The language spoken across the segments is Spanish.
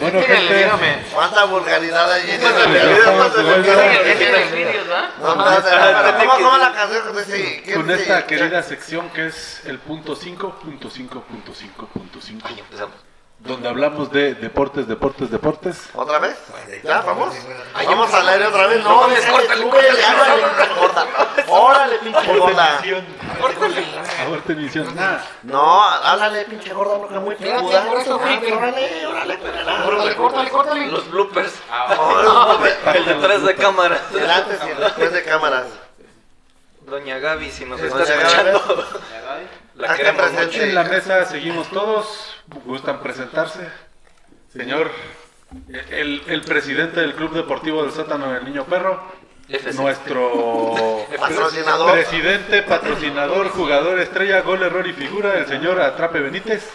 Bueno, gente. ¿Cuánta vulgaridad hay en la canción con esta querida sección que es el punto 5, punto 5, punto 5, punto 5, Ahí empezamos. donde hablamos de deportes, deportes, deportes. ¿Otra vez? ¿Ya? ¿Vamos? ¿Vamos al aire otra vez? No, córtale. corta. Órale, pinche gorda. Ahorita emisión. Nada. No, háblale, pinche gorda, loca, muy picuda. Órale, órale, órale, Córtale, córtale, córtale. Los bloopers. órale. El detrás de cámara. El antes y el después de cámaras. Doña Gaby, si nos está Doña Gaby. escuchando. La queremos mucho. En la mesa seguimos todos. ¿Gustan presentarse? Señor, el, el presidente del Club Deportivo del Sótano del Niño Perro. FC. Nuestro Patrocinador. presidente, patrocinador, jugador estrella, gol, error y figura, el señor Atrape Benítez.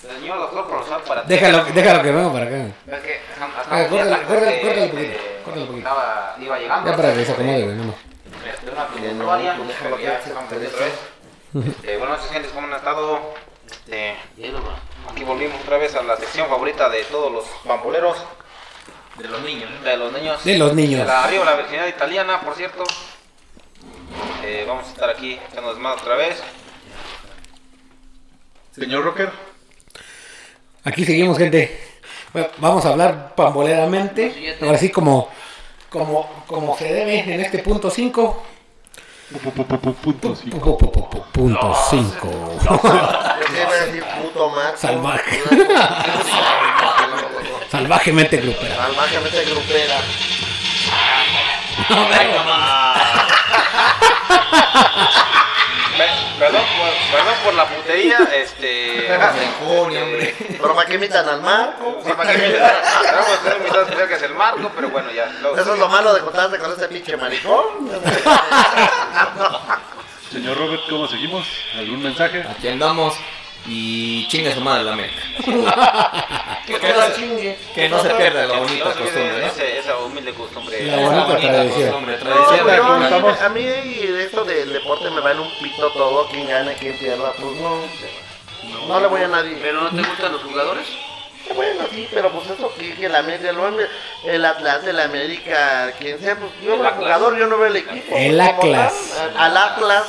Señor doctor profesor para ti. Déjalo, déjalo que venga para acá. Es que Ah, hasta córtale, córtale, córtale un poquito, córtale un poquito. Estaba, iba llegando. Ya para que se acomode, güey, no, no. Este, una puntuaria, pero ya estamos de otra vez. Este, bueno, noches, gentes, ¿cómo han estado? Este, aquí volvimos otra vez a la sección favorita de todos los pamboleros. De los niños. De los niños. De los niños. De la, arriba la virginidad italiana, por cierto. Eh, vamos a estar aquí echando desmadre otra vez. Señor Rocker, Aquí seguimos, gente. Bueno, vamos a hablar pamboleramente. Ahora sí, como, como, como se debe en este punto 5. punto cinco. Punto 5. Yo te iba a decir puto macho. Salvaje. Salvajemente grupera. Salvajemente grupera. Pe- Perdón por, perdón por la putería, este... hombre. Pero para qué invitan al Marco. Para que que que es el Marco, pero bueno, ya. Eso es lo malo de contarte con este pinche maricón. Señor Robert, ¿cómo seguimos? ¿Algún mensaje? Aquí andamos y chinga su madre la América. Que Que no, se- que no se pierda la bonita no costumbre, ¿no? ese- Esa humilde costumbre. La bonita tradición. costumbre, No, tradición. pero a mí, Estamos- a mí esto del deporte me vale un pito todo, quien gana, quien pierda, pues no. No le voy a nadie. ¿Pero no te gustan los jugadores? Bueno, sí, pero pues eso que, que la América, el, el Atlas de la América, quien sea, pues yo no el jugador, yo no veo el equipo. El Atlas. Al Atlas.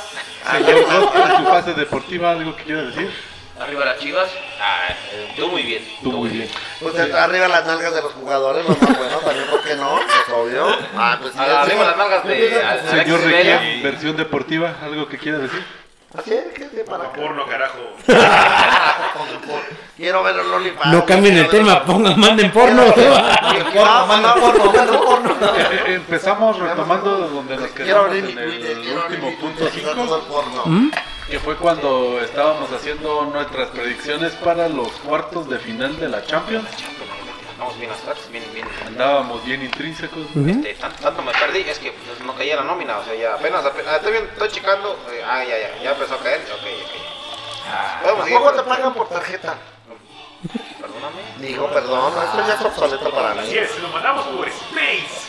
Señor. Rocker, en su fase deportiva, ¿algo que quiera decir? Arriba las chivas. Ah, eh, tú muy bien. Tú muy bien. Pues arriba las nalgas de los jugadores, lo más bueno, también, ¿por qué no? Pues obvio. Ah, pues Ah, arriba las nalgas de- al- Señor. Requier, versión deportiva, ¿algo que quiera decir? Así es, que sí, para acá. Porno, carajo. Quiero ver el OnlyFans. No cambien el quiero tema, pongan, manden porno. Porno, manda porno, manda porno. Eh, Empezamos retomando donde nos Quiero quedamos abrir en mi Twitter, el quiero abrir último mi punto Twitter, está todo 5, el porno. ¿Mm? Que fue cuando estábamos haciendo nuestras predicciones para los cuartos de final de la Champions. Vamos bien atrás, bien, bien. Andábamos bien intrínsecos. Este, tanto, tanto me perdí, es que pues, no caía la nómina, o sea, ya apenas, apenas ah, estoy, bien, estoy checando, eh, ah, ya, ya, ya empezó a caer, ok, ok. Seguir. ¿Cómo te pagan por tarjeta? Perdóname. Digo, perdón, esto ya es obsoleto para mí. Así es, lo mandamos por Space.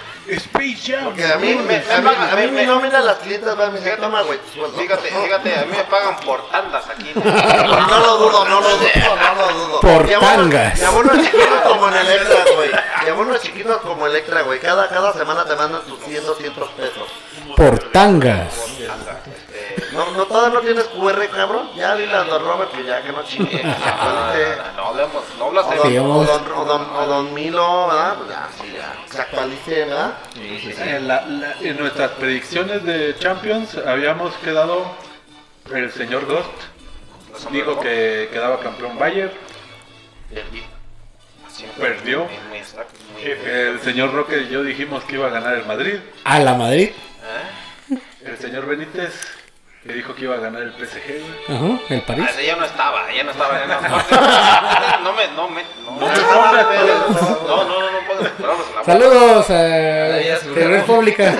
Space Jam. Porque a mí, me, a mí, a mí mi nómina las van toma, güey, tu sueldo. Fíjate, fíjate, a mí me pagan por tandas aquí. No lo dudo, no lo dudo, no lo dudo. Por tangas. Mi abono es chiquito como en Electra, güey. Mi abono es chiquito como Electra, güey. Cada, cada semana te mandan tus 100, 200 pesos. Por tangas. No, no, todavía no tienes QR, cabrón. Ya dile a Don Robert que ya, que no chingue. Actualice. No hablemos, no O don, Sí, o, don, o, don, o don Milo, ¿verdad? Pues ya, sí, ya. Se actualice, ¿verdad? En, la- la- en nuestras predicciones de Champions habíamos quedado el señor Ghost dijo que quedaba campeón Bayern, Perdió. El señor Roque y yo dijimos que iba a ganar el Madrid, A la Madrid. El señor Benítez que dijo que iba a ganar el PSG. güey. Ajá, el París. Ah, ese ya no estaba, ya no estaba. no, no me, no me, no, no, me no, no, no, no, no puedo esperarlos en la boca. Saludos a de República.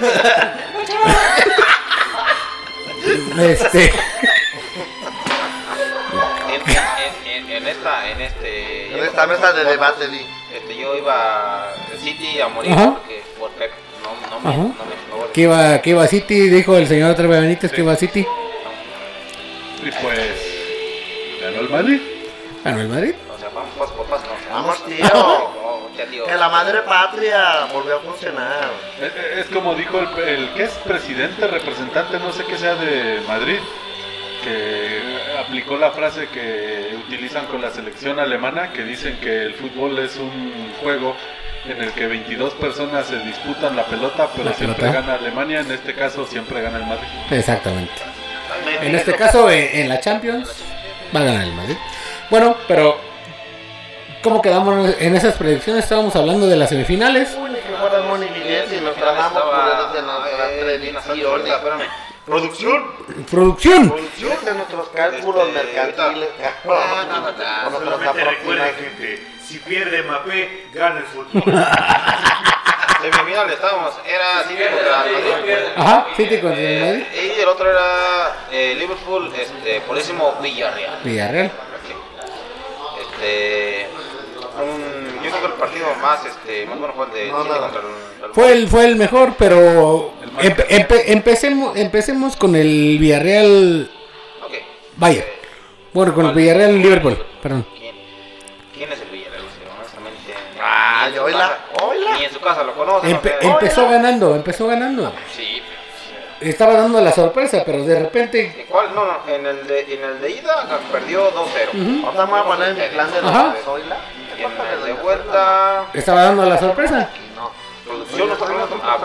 Este, En, en, en, en esta, en este, En esta mesa de debate, di. este, yo iba a City a morir porque por Pep no, no no me, no me- que iba, que iba a City, dijo el señor Treve Benítez que iba a City. Y pues ganó el Madrid. Ganó el Madrid. O sea, vamos paso. ¿no? Vamos, tío. Que la madre patria volvió a funcionar. Es, es como dijo el, el que es presidente, representante, no sé qué sea de Madrid, que aplicó la frase que utilizan con la selección alemana, que dicen que el fútbol es un juego en el que 22 personas se disputan la pelota, pero La siempre pelota. gana Alemania, en este caso siempre gana el Madrid. Exactamente. En este caso, en, en la Champions, va a ganar el Madrid. Bueno, pero ¿cómo quedamos en esas predicciones? Estábamos hablando de las semifinales. Uy, ni que fuera Moni Miguel y nos estaba- por de eh, espérame. Producción. Producción. Fíjate nuestros cálculos Este, mercantiles, Ah, no, no, no, nuestras aproximaciones. Si pierde Mbappé, gana el fútbol. Semifinal estábamos, era City contra Madrid. Ajá, City contra el Madrid. Eh, Y el otro era eh, Liverpool, este, purísimo Villarreal. Villarreal. Este, un- yo creo que el partido más, este, más bueno fue el de No, City no. contra el, el- Fue el, fue el mejor, pero empe- empe- empecemos, empecemos con el Villarreal. Ok. Vaya. Bueno, con el Villarreal Liverpool. Perdón. Ah, oíla, casa- oíla. Ni en su casa lo conocen. Empe- o sea, empezó ganando, empezó ganando. Sí. Estaba dando la sorpresa, pero de repente. ¿En cuál? No, no, en el de, en el de ida perdió 2-0. ujú, Ahorita me voy a poner en mi plan de Zoila. Y en el de vuelta, Estaba dando la sorpresa. No. producción no está ganando. Ah.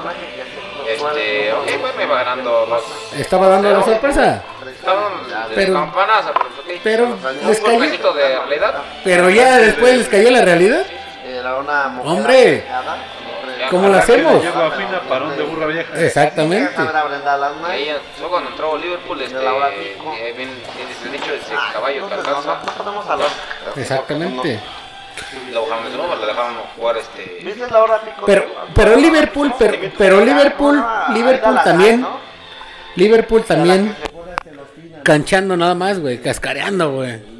Este, ok, bueno, iba ganando los. Estaba dando la sorpresa. Pero- pero ok. Pero Un les cayó. de realidad. Pero ya después les cayó la realidad. Era una mujer Hombre. aseada. ¿Cómo lo hacemos? Llegó a fina parón de burra vieja. Exactamente. Déjame a Brenda las Y ahí fue cuando entró Liverpool, este, De la hora pico. eh, bien, bien dicho, ese Ah, caballo que alcanza, No ponemos a los. Exactamente. de nuevo, le dejaron jugar este... ¿Viste la hora pico? Pero, pero Liverpool, pero, pero Liverpool, Liverpool también, Liverpool también canchando nada más, güey, cascareando, güey.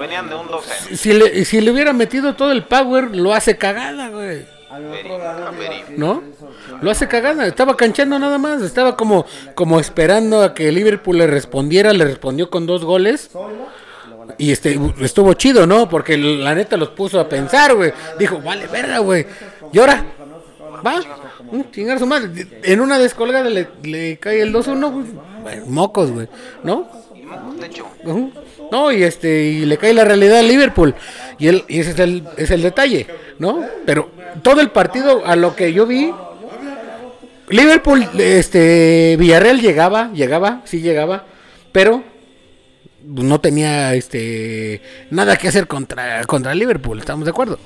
Venían de un 2-0. Si le, si le hubiera metido todo el power, lo hace cagada, güey. ¿No? Lo hace cagada, estaba canchando nada más, estaba como, como esperando a que Liverpool le respondiera, le respondió con dos goles. Y este estuvo chido, ¿no? Porque la neta los puso a pensar, güey. Dijo, vale, verga, güey. ¿Y ahora? ¿Va? Chingar su madre. En una descolgada le, le cae el 2-1, güey. Mocos, güey. ¿no? De hecho. No, y este, y le cae la realidad a Liverpool. Y, él, y ese es el, es el detalle, ¿no? Pero todo el partido, a lo que yo vi, Liverpool, este, Villarreal llegaba, llegaba, sí llegaba, pero no tenía, este, nada que hacer contra, contra Liverpool, ¿estamos de acuerdo?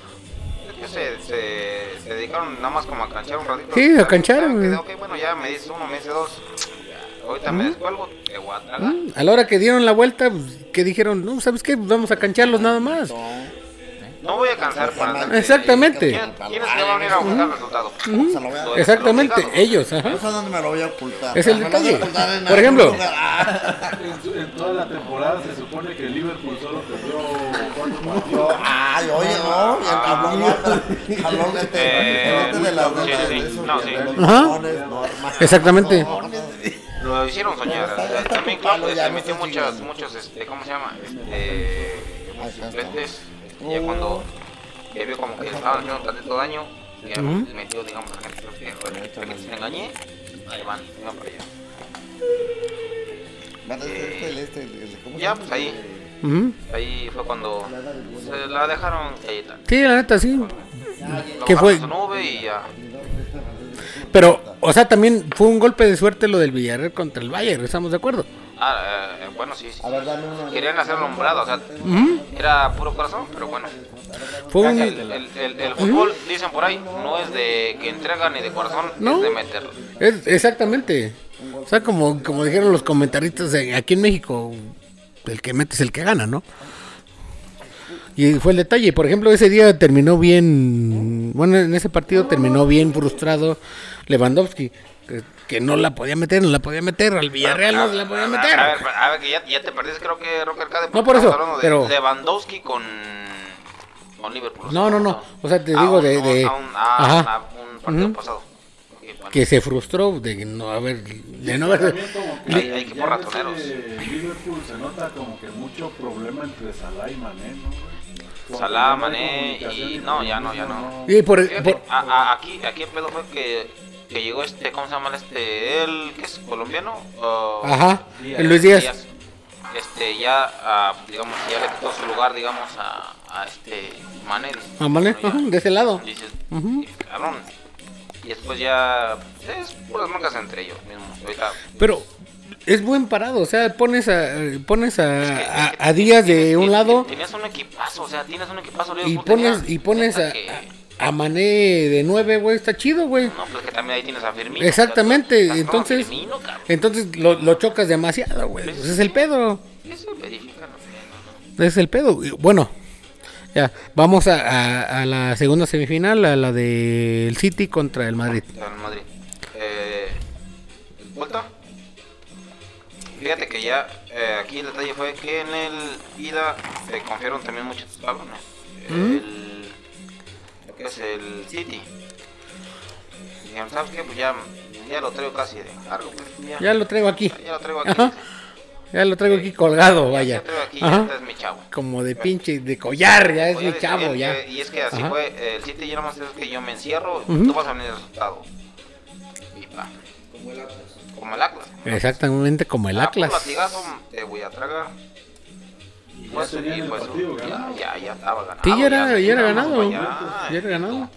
se, se, se dedicaron nada más como a canchar un ratito. Sí, a canchar, Ah, Ok, bueno, ya me dices uno, me dices dos. Ahorita me descuelgo, te voy a tragar. Mm, A la hora que dieron la vuelta, pues, que dijeron, no, ¿sabes qué? Pues Vamos a cancharlos nada más. No voy a cansar para darte- Exactamente. ¿Quién- ¿Quiénes te van a venir a buscar el resultado? Voy a- Los- Exactamente, los ellos, ajá. No sé dónde me lo voy a ocultar. Es el detalle. Por ejemplo. Ah, En, toda la temporada se supone que Liverpool solo perdió cuatro partidos. Ay, oye, no, y el mal, habló este, Eh, este de las de de No, de sí. Exactamente. Lo hicieron soñar. También no metió estás muchos, este, ¿cómo se llama? Este, suplentes. Y ya cuando ya vio como que estaban haciendo tantito daño, ya Ujú. metió, digamos, a gente que, se engañé, ahí van, van para allá. Vale, este, este, este, el- el- ¿cómo se Ya, pues ahí, ahí fue cuando se la dejaron ahí. Sí, la neta, sí. ¿Qué fue? a su nube y ya. Pero, o sea, también fue un golpe de suerte lo del Villarreal contra el Bayern, ¿estamos de acuerdo? Ah, eh, bueno, sí, sí. A ver, dame uno. Querían hacerlo hombrado, o sea, era puro corazón, pero bueno. Fue El, un... el, el- el fútbol, dicen por ahí, no es de que entregan ni de corazón, No. es de meterlo. es- exactamente. O sea, como, como dijeron los comentaristas aquí en México, el que mete es el que gana, ¿no? Y fue el detalle. Por ejemplo, ese día terminó bien. Bueno, en ese partido terminó bien frustrado Lewandowski. Que, que no la podía meter, no la podía meter. Al Villarreal no se la podía meter. A ver, a ver, que ya, ya te perdiste, creo que Rocker Cade. No, por eso, de pero- Lewandowski con, con Liverpool. No, no, no. O sea, te digo un- de. a un- de- un, Ajá. un partido Ujú. pasado. Ok, que se frustró de no haber, de no haber, que Hay- hay equipos ya ves ratoneros. que Liverpool se nota como que mucho problema entre Salah y Mané, ¿no? Salah, Mané y- no, ya no, ya no. y por, Fíjate, por- a- a- aquí, aquí el pedo fue que, que llegó este, ¿cómo se llama este? ¿El que es colombiano? O- ajá, Díaz. el Luis Díaz, Este, ya, digamos, ya le quitó su lugar, digamos, a, a este Mané. a Mané, bueno, ya, de ese lado, Dices. "Y, cabrón. Y después ya, es puras marcas entre ellos mismos. Ahorita, pero es buen parado, o sea, pones a, pones a, es que- a, a Díaz de tienes- un tienes- lado Tienes un equipazo, o sea, tienes un equipazo. y Liverpool pones, y pones a, que- a, Mané de nueve, güey, está chido, güey. No, pues que también ahí tienes a Firmino. Exactamente, estás entonces- Firmino. Entonces lo, lo chocas demasiado, güey. Ese es el pedo. Eso verifica, no no, es el pedo. Y Bueno, ya, vamos a, a- a la segunda semifinal, a la del City contra el Madrid. Real Madrid. Eh, ¿Vuelta? Fíjate que ya eh, aquí el detalle fue que en el ida se confiaron también muchos cabrones. El, lo que es el City. Dijeron, ¿sabes qué? Pues ya, ya lo traigo casi de cargo. Pues, ya, Ya lo traigo aquí. ya lo traigo aquí. Ajá. Ya lo traigo aquí colgado, Ya vaya. lo traigo aquí, ya este es mi chavo. Como de pinche, de collar, ya es Oye, mi chavo, y- ya. Y es que así Ajá. fue, eh, el City ya nomás es que yo me encierro, Ujú. tú vas a venir el resultado. Y pa. Como el. Como el Atlas. Exactamente como el Ah, por Atlas. latigazo te voy a tragar. Y ya Pues, tenían y pues, partido ya, ya, ya estaba ganado. Sí, ya era, ya era no, ganado. ya, Ya era ganado.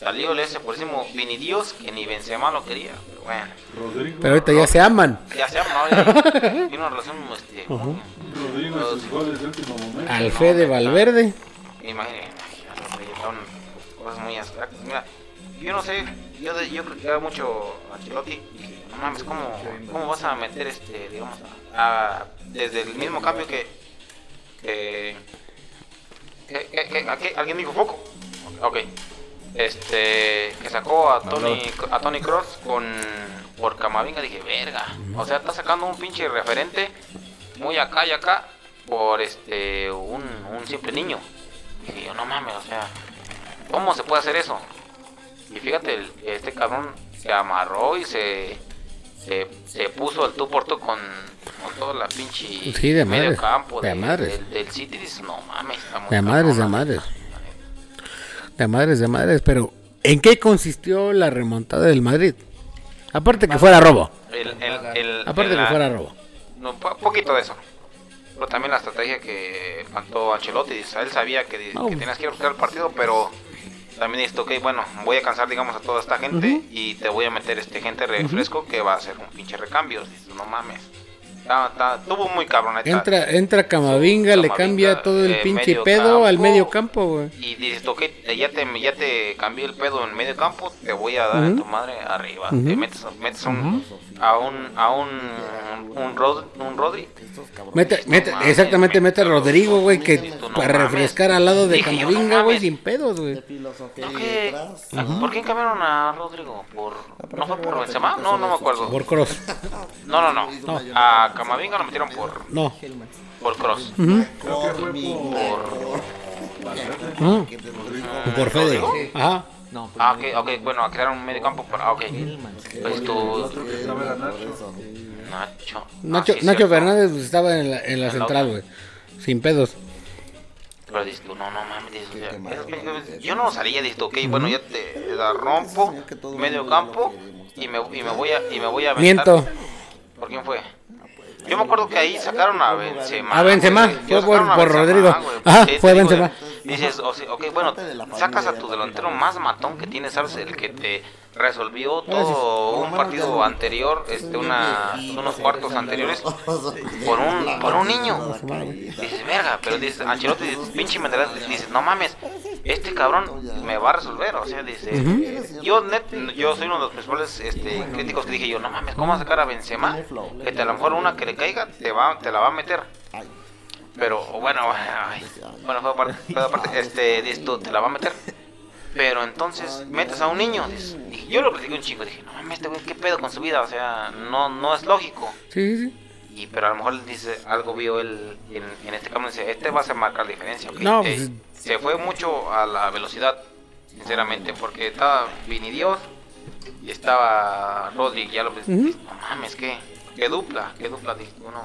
Salió el ese por encima Vini Dios, que ni Benzema lo quería. Pero bueno, Rodrigo, Pero ahorita ya se aman. ya se llama, ahora tiene una relación, este, Rodrigo y sus goles de último momento. Al Fede Valverde. Imagínate, cosas muy abstractas. Mira, yo no sé, yo, de- yo criticaba mucho a Ancelotti. y No mames, ¿cómo, ¿cómo vas a meter este, digamos, a, desde el mismo cambio que. que. que, que- alguien dijo foco? Ok. Este. que sacó a Tony, a Tony Cross con. por Camavinga. Dije, verga. O sea, está sacando un pinche referente muy acá y acá por este un, un simple niño. Y yo, no mames, o sea, ¿cómo se puede hacer eso? Y fíjate, este cabrón se amarró y se, se, se puso el tú por tú con, con toda la pinche Sí, de medio madres, campo de de- madres. del, del City. Dices, no mames, está muy De madres, de madres. la neta". De madres, de madres. Pero, ¿en qué consistió la remontada del Madrid? Aparte que fuera robo. El, el, el- Aparte el- que fuera robo. No, po- poquito de eso. Pero también la estrategia que plantó Ancelotti. Él sabía que, No. que tenías que ir a buscar el partido, pero también dice, ok, bueno, voy a cansar, digamos, a toda esta gente y te voy a meter este gente refresco que va a hacer un pinche recambio. Dices, no mames. Está- está- tuvo muy cabrón. Entra, entra Camavinga, le cambia todo el eh, pinche pedo al campo. medio campo, güey. Y dices, ok, ya te, ya te cambié el pedo en medio campo, te voy a dar en tu madre arriba. Te metes, metes a un, a un, a un, un, Rod- un Rodri. Mete, mete, no mames, exactamente, mete a Rodrigo, güey, que no para mames. refrescar al lado de Camavinga, güey, sin pedos, güey. ¿Por quién cambiaron a Rodrigo? ¿Por, ¿No fue por Benzema? No, no me acuerdo. Por Cross. No, no, no. A Camavinga lo metieron por, No. por Cross. Ujú. Por... Ujú. Por Fede. Ajá. No, Ah, ok, ok, bueno, crearon un medio campo para... Ok. Pues tú... Nacho. Nacho, Ah, sí, Nacho. Fernández pues, estaba en la, en la En la central, güey. Sin pedos. Pero dices tú, no, no mames, dices, o sea, es que yo no salía, dices tú, ok, bueno, ya te, te la rompo, medio campo, y me, y me voy a, y me voy a aventar. Miento. ¿Por quién fue? Yo me acuerdo que ahí sacaron a Benzema. A Benzema, fue por- por Benzema, Rodrigo. Ajá, Sí, fue digo, Benzema. Dices, o sea, ok, bueno, sacas a tu delantero más matón que tienes, ¿sabes? El que te resolvió todo un partido anterior, este, una, unos cuartos anteriores, por un, por un niño. Dices, verga, pero dices, Ancelotti, dices, pinche mentalidad, dices, no mames, este cabrón me va a resolver, o sea, dice, yo net, yo soy uno de los principales este, críticos que dije yo, no mames, ¿cómo vas a sacar a Benzema? Que te, a lo mejor una que le caiga, te va, te la va a meter. Pero bueno, ay, bueno, fue aparte, fue aparte, este, dices tú, te la va a meter. Pero entonces metes a un niño, dije, yo lo critiqué un chico, dije, no mames, este güey, ¿qué pedo con su vida? O sea, no, no es lógico. Sí, sí. Y, pero a lo mejor dice, algo vio él en, en este cambio, dice, este va a ser marcar diferencia. ok. No, Eh, pues- se fue mucho a la velocidad, sinceramente, porque estaba Vini Dios, y estaba Rodri, ya lo dices, no mames, qué, qué dupla, qué dupla, dices, uno.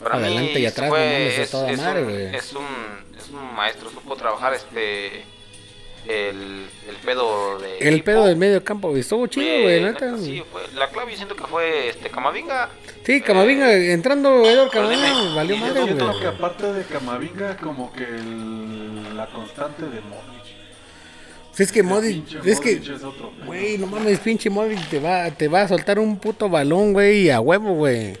Para mí Adelante y atrás, fue- no es, toda es madre, un, es un es un maestro, supo trabajar este el, el pedo de El pedo del medio campo. Estuvo chido, Eh, güey, neta, sí, fue- la clave yo siento que fue este Camavinga. Sí, Camavinga, entrando Edward pero Camavinga, valió y Yo siento que aparte de Camavinga, como que el- la constante de Modric. Si es que Modric, es que, güey, no mames, pinche Modric te va, te va a soltar un puto balón, güey, a huevo, güey.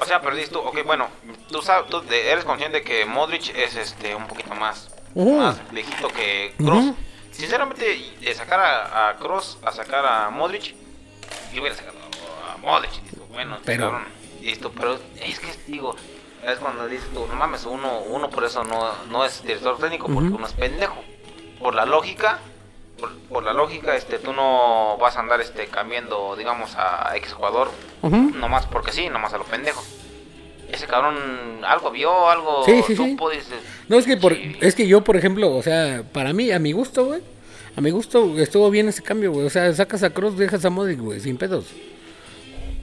O sea, pero dices tú, ok, bueno, tú sabes, tú eres consciente que Modric es este un poquito más, Ujú. más viejito que. Ujú. Sinceramente, de sacar a, a Kroos a sacar a Modric, yo hubiera sacado a Modric. Tú, bueno, Pero- cabrón, pero es que digo, es cuando dices tú, no mames, uno, uno por eso no, no es director técnico, porque uno es pendejo. Por la lógica, por, por la lógica, este, tú no vas a andar este cambiando, digamos, a ex jugador Ujú. nomás porque sí, nomás a lo pendejo. Ese cabrón algo vio, algo Sí, sí, sí. No, es que, por, es que yo, por ejemplo, o sea, para mí, a mi gusto, güey, a mi gusto estuvo bien ese cambio, güey. O sea, sacas a Cross, dejas a Modric, güey, sin pedos.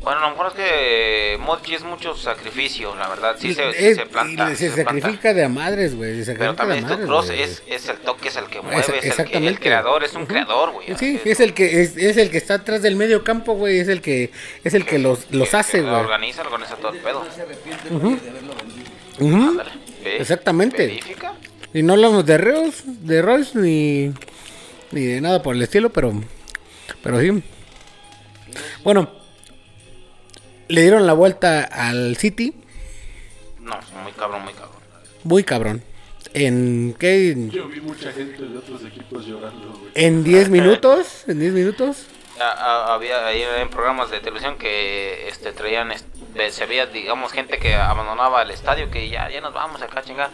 Bueno, a lo mejor es que Modric es mucho sacrificio, la verdad. Sí se, Es- se planta. y se, se planta. sacrifica de a madres, güey. Pero también madres, Cross es, es el toque, es el que mueve, es el, que, el creador, es un creador, güey. Sí, es el que es, es el que está atrás del medio campo, güey, es el que es el que los, los que- hace, güey. Organiza, organiza todo el pedo. Ujú. Ándale, ¿ve? Exactamente. Verifica. Y no hablamos de Reos, de Royce ni ni de nada por el estilo, pero pero sí. Bueno, le dieron la vuelta al City, No, muy cabrón, muy cabrón. muy cabrón. En qué Yo vi mucha gente de otros equipos llorando, güey. en 10 minutos, en 10 minutos. A- a- había ahí en programas de televisión que este traían este, se veía digamos gente que abandonaba el estadio que ya ya nos vamos acá chingar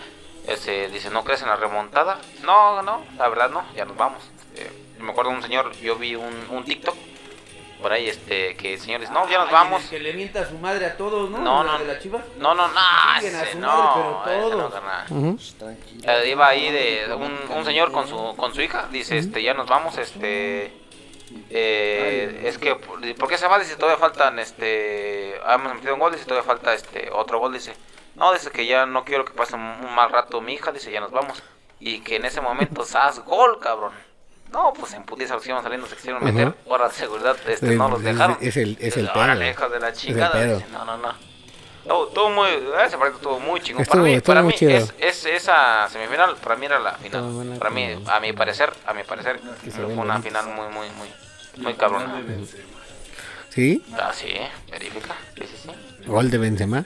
este dice no crees en la remontada no no la verdad no ya nos vamos Este, me acuerdo de un señor yo vi un, un TikTok por ahí este que el señor dice no ya nos vamos. Que le mienta a su madre a todos, ¿no? no La no de la Chivas. no no no a ese su no madre, pero ese no. Eh, iba ahí de un, un señor con su con su hija dice este ya nos vamos este eh, es que ¿por qué se va? dice todavía faltan este hemos metido un gol dice todavía falta este otro gol dice. No dice que ya no quiero que pase un, un mal rato mi hija dice ya nos vamos. Y que en ese momento sas gol cabrón no pues en putiza los iban saliendo se quisieron meter Ajá. ahora de seguridad este no los dejaron es el- es el pedo. de la chingada no no no Estuvo- estuvo muy, ese partido estuvo muy chingón. Estuvo- para mí, para mí es, es- esa semifinal, para mí era la final. Buena para mí, a mi parecer, a mi parecer, fue una final muy, muy, muy, muy cabrona. Sí, Ah, sí, verifica. Sí, sí, sí. gol de Benzema,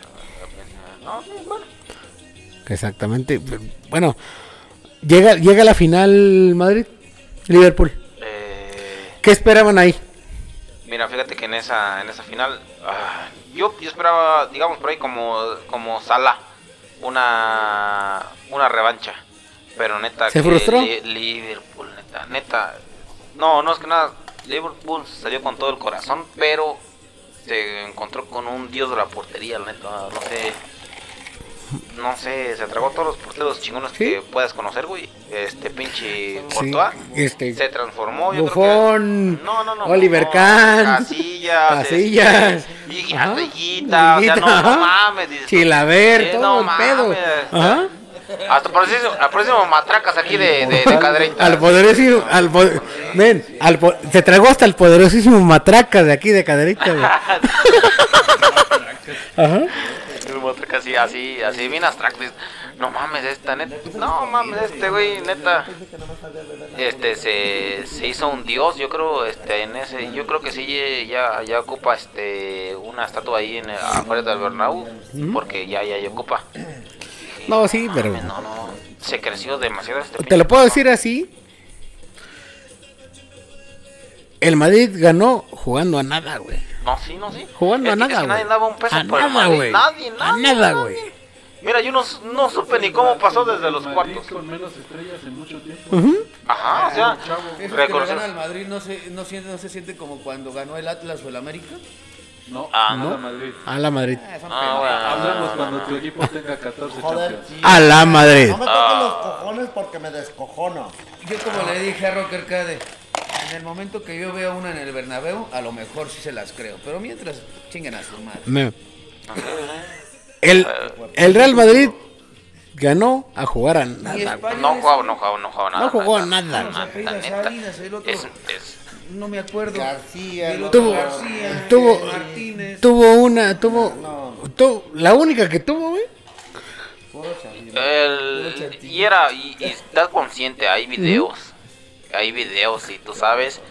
No, bueno. exactamente. Bueno, llega llega la final Madrid Liverpool. Eh, ¿Qué esperaban ahí? mira, fíjate que en esa, en esa final, ah, yo, yo esperaba, digamos por ahí como, como Sala, una, una revancha. Pero neta, ¿Se que frustró? Li- Liverpool, neta, neta. No, no es que nada. Liverpool salió con todo el corazón, pero se encontró con un dios de la portería, neta. No sé. No sé, se tragó todos los porteros chingones ¿Sí? que puedas conocer, güey. Este pinche Sí, Courtois este se transformó. Yo creo Buffon, que... No, no, no. Oliver Buffon, Kahn, Casillas. Casillas, Este, y ajá, o sea, no, no mames. dices Chilaver, eh, todo no el pedo. Ajá. Hasta eso, al próximo matracas aquí de, de, de. Al poderosísimo, al po- ven, al po- se tragó hasta el poderosísimo matraca de aquí de caderita, güey. Ajá. Matracas así, así, así, bien abstracto. No mames, esta neta. No mames, este güey, neta. Este se, se hizo un dios, yo creo, este, en ese, yo creo que sí ya, ya ocupa este una estatua ahí en afuera del Bernabéu, porque ya, ya, ya ocupa. No, sí, pero No, no, se creció demasiado este te lo puedo decir así. El Madrid ganó jugando a nada, güey. No, sí, no, sí. Jugando Es a que- nada, es nadie güey. daba un peso A por el nada, güey. Nadie, A nadie, nada, güey. Mira, yo no, no supe ni cómo pasó desde los Madrid cuartos. con menos estrellas en mucho tiempo. Ajá, o sea, Esos que ganan al Madrid no se, no, siente, no se siente como cuando ganó el Atlas o el América. No, Ah, no, no. Madrid. A la Madrid. Ah, Ah, bueno. Hablamos cuando tu equipo tenga 14 Joder, champions. sí. A la Madrid. No me toquen los cojones porque me descojono. Yo como le dije a Rocker Cade, En el momento que yo veo una en el Bernabéu, a lo mejor sí se las creo. Pero mientras, chinguen a su madre. Me- El, el Real Madrid ganó a jugar a nada. No jugaba, no jugaba, no jugaba nada. No jugó nada. Nada, Apellidas neta. Salinas, el otro- Es, es, No me acuerdo. García, El otro Tuvo- García, tuvo- Martínez. Tuvo una, tuvo, tuvo- la única que tuvo, güey. el, y era, y, y estás consciente, hay videos. Hay videos y tú sabes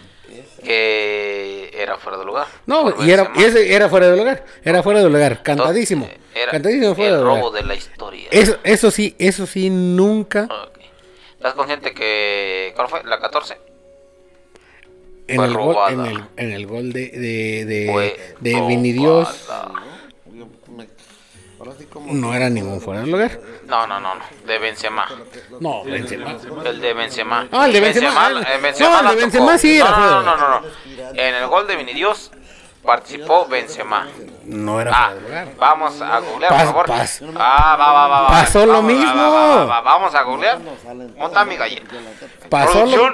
que era fuera de lugar. No, y era, y ese era fuera de lugar, era fuera de lugar, cantadísimo, Entonces, era cantadísimo fuera el de robo lugar. de la historia. Eso, eso sí, eso sí, nunca. ¿Estás consciente que. ¿Cuál fue? ¿La 14? en Fue el, gol, en el, en el gol de, de, de, Fue de Vinidios no era ningún fuera de lugar. No, no, no, no. De Benzema. No, Benzema. El de Benzema. Ah, el de Benzema, el- eh, Benzema no, el de Benzema tocó. sí era no, no, no, no, no. En el gol de Vinidios participó Benzema. No era Ah, fuera de lugar. vamos a googlear, Pas- por favor. pas- Ah, va, va, va, va. Pasó lo Vamos, va, mismo. va, va, va, va. Vamos a googlear. ¿Cómo está mi gallina? Pasó lo,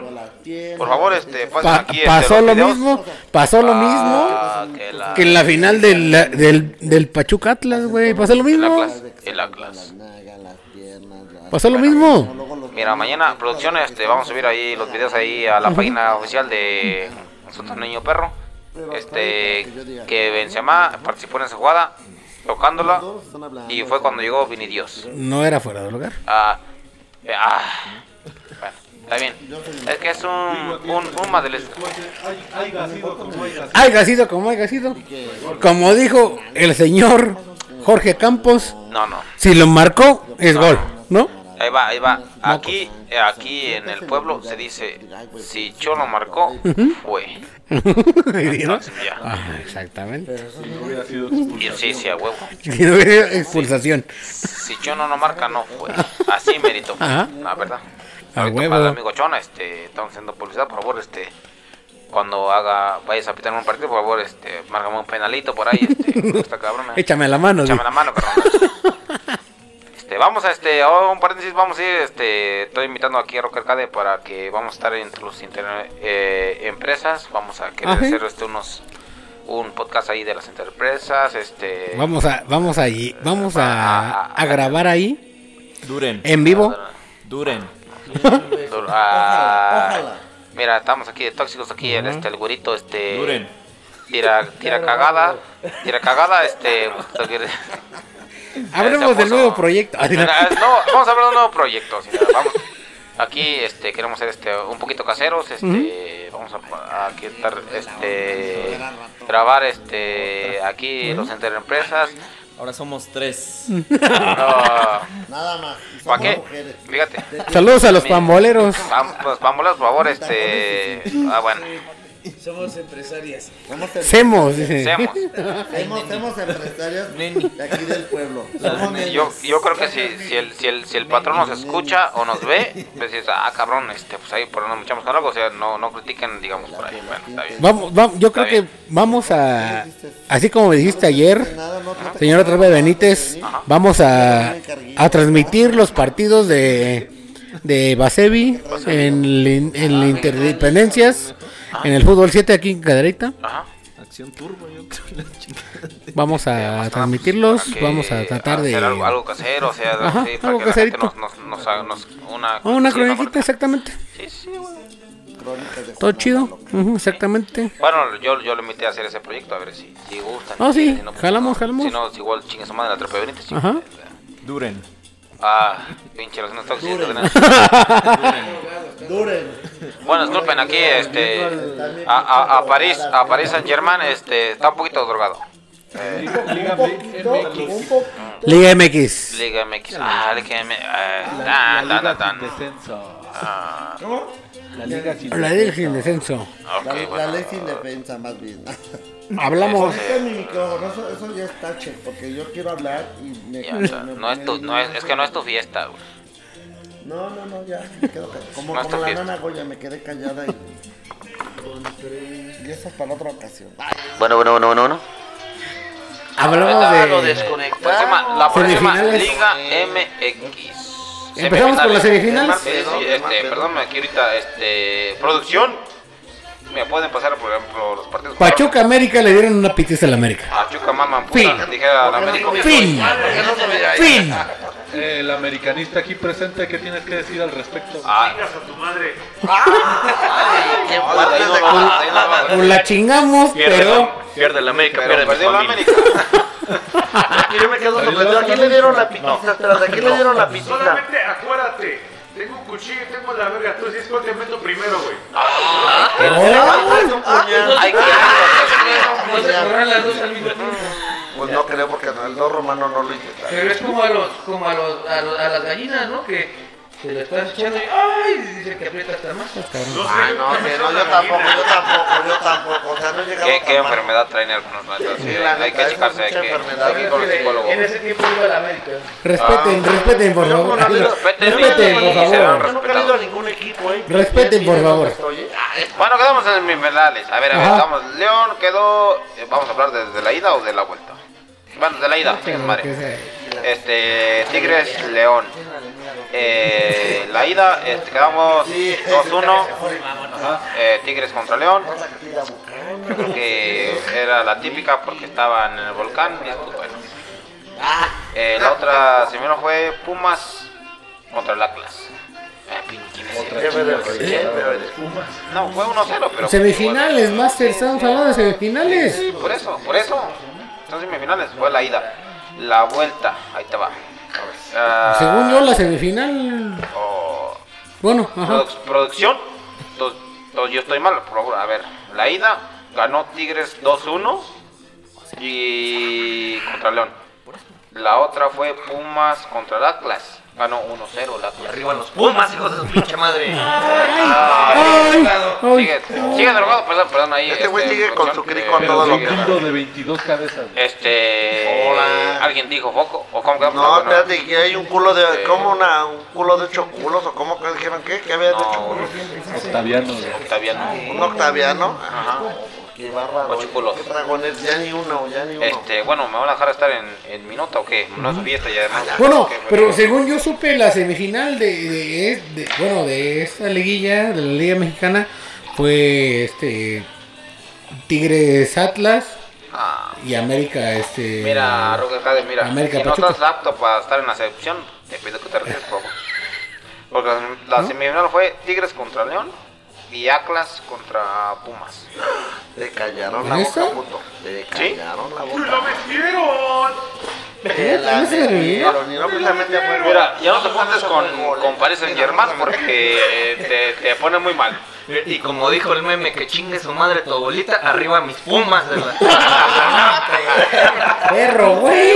por favor, este, pa- aquí este, pasó los lo videos. mismo, pasó lo mismo Ah, que la, que en la final del, del, del Pachuca Atlas, güey, pasó lo mismo. El Atlas. Pasó lo mismo. Mira, mañana, producción, este, vamos a subir ahí los videos ahí a la página oficial de Nosotros Niño Perro. Este, que Benzema participó en esa jugada, tocándola, y fue cuando llegó Vinidios. No era fuera de lugar. Ah, eh, ah, bueno, está bien. Es que es un, un, un madres- Hay, gasido como hay gasido. Haya sido como haya sido. Como dijo el señor Jorge Campos, No, no. si lo marcó, es gol, ¿no? Ahí va, ahí va. Aquí, aquí en el pueblo se dice, si Cholo marcó, fue. ¿No? Ya. Ah, exactamente. No hubiera sido expulsado. Y sí, sí, a huevo. Si no hubiera expulsación. Si Chono no marca, no fue. Así mérito. Ajá. La verdad. A huevo. para el amigo Chona, este, estamos haciendo publicidad, por favor, este, cuando haga, vayas a pitar un partido, por favor, este, márgame un penalito por ahí, este, esta cabrona. Échame la mano. Échame güey. la mano, cabrón. Este, vamos a este, oh, un paréntesis, vamos a ir, este, estoy invitando aquí a Rocker Cade para que vamos a estar entre los eh, empresas, vamos a querer Ajá. hacer este unos un podcast ahí de las empresas, este Vamos a, vamos allí, vamos a, a grabar ahí Duren. en vivo. Duren. dur- ah, ojalá. Mira, estamos aquí de tóxicos aquí, el, este el gurito este Duren. tira tira cagada, tira cagada, este Hablemos del nuevo proyecto. Ah, No, vamos a hablar de un nuevo proyecto. señora, Vamos. Aquí este, queremos ser este, un poquito caseros. Este, Vamos a, a quitar, este, grabar este, aquí los interempresas. Ahora somos tres. No, Nada más. ¿Para qué? mujeres. Fíjate. Saludos a los pamboleros. Vamos, pues, vámonos, por favor. Este, ah, bueno. Somos empresarias. Somos, em- Semos, empresarios Neni. de aquí del pueblo. Yo, yo creo que si, si, el, si, el, si el patrón nos escucha o nos ve, pues dices, ah, cabrón, este, pues ahí por no nos echamos con algo. O sea, no, no critiquen, digamos, por ahí. Bueno, está bien. Vamos, vamos, yo creo Está que vamos a, así como me dijiste ayer, señor Otrave Benítez, vamos a, a transmitir los partidos de, de Basevi en, el- en la En el fútbol 7 aquí en Cadereyta. Ajá. Acción turbo, yo creo. La. Vamos a transmitirlos, vamos a tratar de... hacer algo, algo casero, o sea, Ajá, sí, para algo que la gente caserito. nos, nos, nos haga nos- una, Ah, Una croniquita, exactamente. Sí, sí, de Todo chido, ujú, exactamente. Bueno, yo, yo le invité a hacer ese proyecto, a ver si, si gustan. Ah, sí, si no, pues, jalamos, no. jalamos. Si no, igual chingue su madre la trepa de Benítez. Ajá. Duren. Ah, pinche tóxicas. ¿no? Duren. Bueno, disculpen, aquí, este, a, a, a París, a París Saint Germain, este, está un poquito drogado. Eh, Liga Poquito. Liga MX. Liga MX, ah, Liga MX, eh, tan, tan, tan, tan. descenso. Ah, La liga sin La Liga sin descenso. La, la bueno. ley sin defensa, más bien. Hablamos. Conecta mi micrófono, eso, eso ya está che, porque yo quiero hablar y me. Ya, o sea, me- no es tu, no es, es que no es tu fiesta, güey. No, no, no, ya, me quedo callado. Como, No como la fiesta. nana Goya, me quedé callada y. Y eso es para otra ocasión. Bueno, bueno, bueno, bueno, bueno. Hablamos lo de... Próxima- la próxima. Liga MX. Empezamos con las semifinales. Sí, sí, este, perdón, aquí ahorita, este, producción. Me pueden pasar, por ejemplo, los partidos. Pachuca América le dieron una pitiza a la América. Pachuca, mamá, Fin. dijera la América. Fin. Fin. El americanista aquí presente, ¿qué tienes que decir al respecto? Ah, Chingas a tu madre. Pues la chingamos, pero Pierde la América, Pero pierde la. América. Yo me quedo sorprendido. ¿A quién le dieron la pitiza? ¿a quién le dieron la pitiza? Solamente acuérdate. Tengo un cuchillo y tengo la verga. Tú sí es cuál te meto primero, güey. Que No se las dos al mismo tiempo. Pues no creo porque el dos romano no lo intentaron. Pero es como a los, como a los, a, los- a las gallinas, ¿no? Que se le estás echando y ¡ay! Dice que aprieta hasta más. No sé, Ah, no, que no, yo tampoco, yo tampoco, yo tampoco. O sea, no he llegado ¿Qué, qué enfermedad traen algunos maestros? Sí, la hay que checarse, hay mucha que, que ir con el psicólogo. En ese tiempo iba a la América. respeten, respeten, por favor. Respeten, Respeten, por favor. Yo nunca he ido a ningún equipo, ¿eh? Respeten, por favor. ¿eh? Ah, Bueno, quedamos en semifinales. A ver, a ver, estamos. León quedó. eh, Vamos a hablar desde la ida o de la vuelta. Bueno, de la ida. Este, Tigres, León. Eh, la ida, este, quedamos 2-1. Eh, Tigres contra León. Creo que era la típica porque estaban en el volcán. Y pues, bueno. Eh, la otra semifinal fue Pumas contra el Atlas. Eh. No, fue 1-0, pero. Semifinales, Master, estamos hablando de semifinales. Sí, por eso, por eso. Son semifinales, fue la ida. La vuelta, ahí te va. Ah, Según yo, la semifinal. oh, Bueno, ajá. produ- producción, to- to- yo estoy mal, por a ver. La ida ganó Tigres 2-1 y contra León. La otra fue Pumas contra Atlas. Ganó 1-0 el Atlas. Arriba los Pumas, hijos de su pinche madre. Ay, ay. Sigue, sigue drogado, perdón, perdón ahí. Este güey sigue con su crico a todo lo que Segundo de 22 cabezas. Este. Hola. ¿Alguien dijo foco? ¿O cómo quedamos? No, espérate, que hay un culo de. Este- ¿Cómo una, un culo de ocho culos? ¿O cómo que dijeron qué? ¿Que había de ocho culos? Octaviano. Octaviano. Un octaviano. Ajá. Qué bárbaro. Ocho culos. Qué dragones, ya ni uno, ya ni uno. Este, bueno, ¿me van a dejar estar en, en mi nota o qué? No es fiesta y además. Bueno, ¿qué? pero según yo supe, la semifinal de, de- de- bueno, de esta liguilla, de la Liga Mexicana, fue este Tigres Atlas Ah, y América, este. mira, Roque Jade, mira. América si no estás apto para estar en la selección, te pido que te retires, por favor. Porque la, la semifinal fue Tigres contra León y Atlas contra Pumas. Te callaron la ¿En boca, puto. Te ¿Sí? callaron la ¡Lo boca. metieron! Te la ¿No se me metieron, y no precisamente fue gol. Mira, ya no te pongas con, con Paris Saint Germain porque te, te pone muy mal. Y como dijo el meme, que chingue su madre tu abuelita, arriba mis Pumas. ¿verdad? Perro, güey.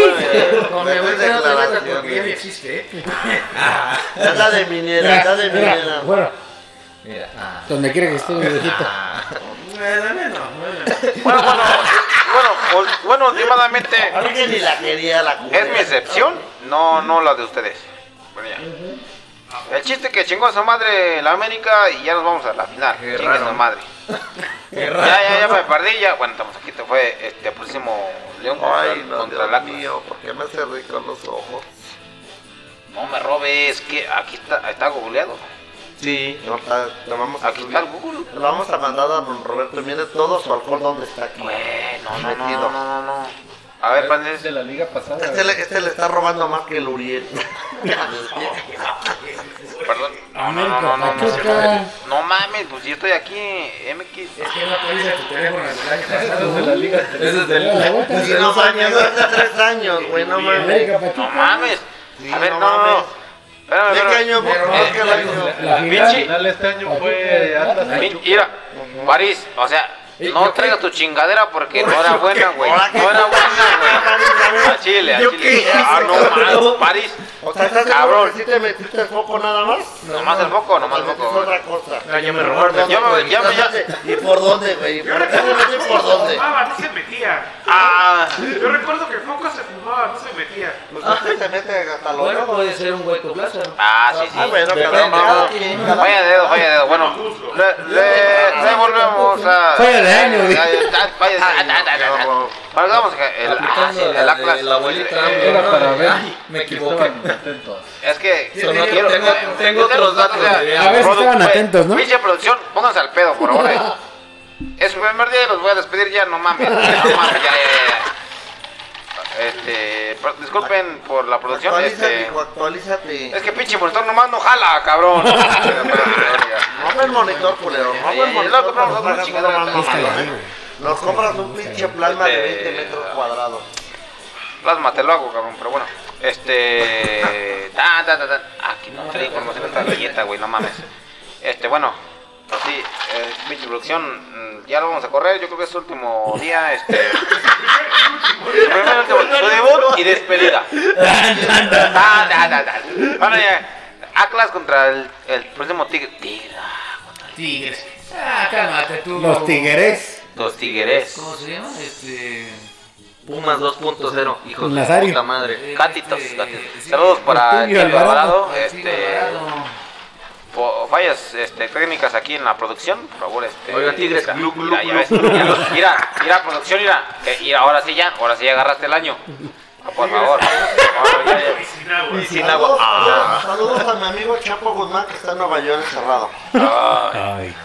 Con mi abuelita no te existe, ¿eh? De minera, anda de minera. bueno, Mira. donde quiera que esté mi viejito. Bueno, bueno, bueno, bueno, últimamente A mí que ni la quería la culera. es mi excepción, no, no la de ustedes. Bueno, ya. El chiste que chingó a su madre la América y ya nos vamos a la final. Qué Chingue raro. su madre. Ya, ya, ya me perdí, ya. Bueno, estamos aquí, te fue este próximo León contra, Ay, no, contra el Dios Atlas. mío, ¿por qué me hace rico los ojos? No me robes, que aquí está, está googleado. Sí, no, está, lo vamos a Aquí subir. está el Google. Lo vamos a mandar a don Roberto. Mire todo su alcohol donde está aquí. Güey, no, no, no, no, no, no. A ver, Es Pandes. de la liga pasada. Este le, este le está robando más que el Uriel. Perdón. No, no, no, no, no, no, no mames, pues yo estoy aquí, MX. Es que no actualiza tu teléfono año Es de pasado. la liga. Es. La no mames, hace tres años, güey, no mames. No A ver, no Espérame, ¿De qué año? ¿Por qué año? Este año fue Atlas. Mira, París, o sea, no traigas tu chingadera porque no era buena, güey. No era buena, güey. A Chile, a Chile. Ah, no más, París. O sea, ¿estás Cabrón. que sí te metiste el foco nada más? Nomás el foco, nomás el foco. otra cosa. Ah, ya me el Ya me, ya. ¿Y por dónde, güey? ¿Por qué se metió por dónde? Fumaba, no se metía. Ah, Yo recuerdo que Foco se fumaba, no se metía. Pues usted se mete hasta los Bueno, puede ser un hueco plaza. ah, sí, Ah, sí. bueno, quien. quien. cada- Vaya dedo, vaya dedo. Bueno, le volvemos a. Año, ay, ay, Vaya de año. Vamos, el, Aplicando el la Atlas. eh, Era para ver me que equivoqué. Es que tengo- otros datos A ver si estaban güey, atentos, ¿no? Pinche producción, pónganse al pedo, por favor. eh. Es su primer día y los voy a despedir ya, no mames. No mames, ya, ya, ya. Este, disculpen por la producción, Actualízate, este... hijo, actualízate. Es que pinche monitor nomás no jala, cabrón. Rompe el monitor, culero. Rompe el monitor. compramos otra no. Nos compras un pinche plasma de Este, 20 metros cuadrados. Plasma, te lo hago, cabrón, pero bueno. Este. Tan, tan, tan. Aquí no trae información esta galleta, güey, no mames. Este, bueno. Así, eh, pinche producción, mm, ya lo vamos a correr. Yo creo que es su último día. Este. Su primer y último- su debut y despedida. Tan. Bueno, ya. Atlas contra el, el próximo Tigre. Tigre. ah, el- Tigres. Ah, cálmate tú. Los tigres. Los Tigres. ¿Cómo se llama? Este. Pumas 2.0, hijos de puta madre. Gatitos, Este, gatitos. sí. Saludos para Tulio Alvarado. Alvarado. Este. Este. Fallas este, técnicas aquí en la producción, por favor, este. Oiga, Tigres, mira, glu, glu, mira, ya glu. ves, mira, mira, mira, producción, mira, eh, mira, ahora sí ya, ahora sí ya agarraste el año. Ah, Por favor. Ya. Sin agua. Y sin agua. Saludos, saludos a mi amigo Chapo Guzmán que está en Nueva York encerrado. Ay, Ay.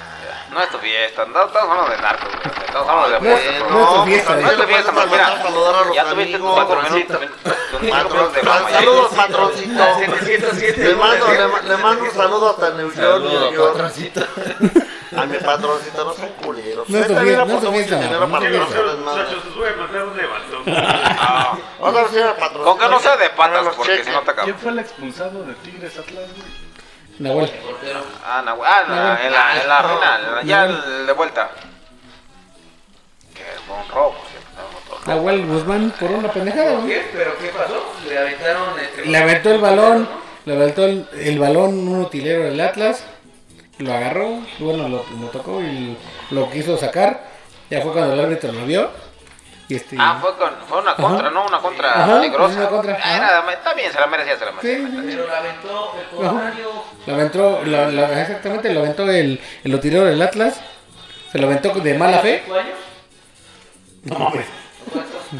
No es tu fiesta, no estamos hablando de narcos, güey, estamos hablando de No, apuestas, no, bro. es tu fiesta, No es tu fiesta, puedes mira, mandar saludar a los ya tuviste fama, ya. Saludos, patroncito. Le mando, le, ma- le mando un saludo hasta New York, York. A mi patroncito, no sean culeros. No es tu fiesta, no es tu fiesta, no tu. Muchachos, os voy a mandar un levantón. Ah, Hola, señora patroncito. Con que no sea de patas, Los porque cheques. si no te acabo. ¿Quién fue el expulsado de Tigres Atlas, güey? Nahuel. Portero. Ah, no, ah, en la, en la, en la final, la- ya el de vuelta. Que fue un robo. Nahuel Guzmán por una pendejada. ¿Qué? ¿Pero qué pasó? Le aventaron. Este, Le aventó el balón, le aventó el, el balón un utilero del Atlas, lo agarró, bueno, lo, lo tocó y lo quiso sacar. Ya fue cuando el árbitro lo vio. Este, Ah, fue, con, fue una contra, Ajá. ¿no? Una contra Ajá, peligrosa. una contra, Ah, era- está bien, se la merecía, se la merecía. sí, sí. Pero le aventó el contrario. Lo aventó, lo- lo- exactamente, lo aventó el, el utilero del Atlas. Se lo aventó de mala fe. No mames.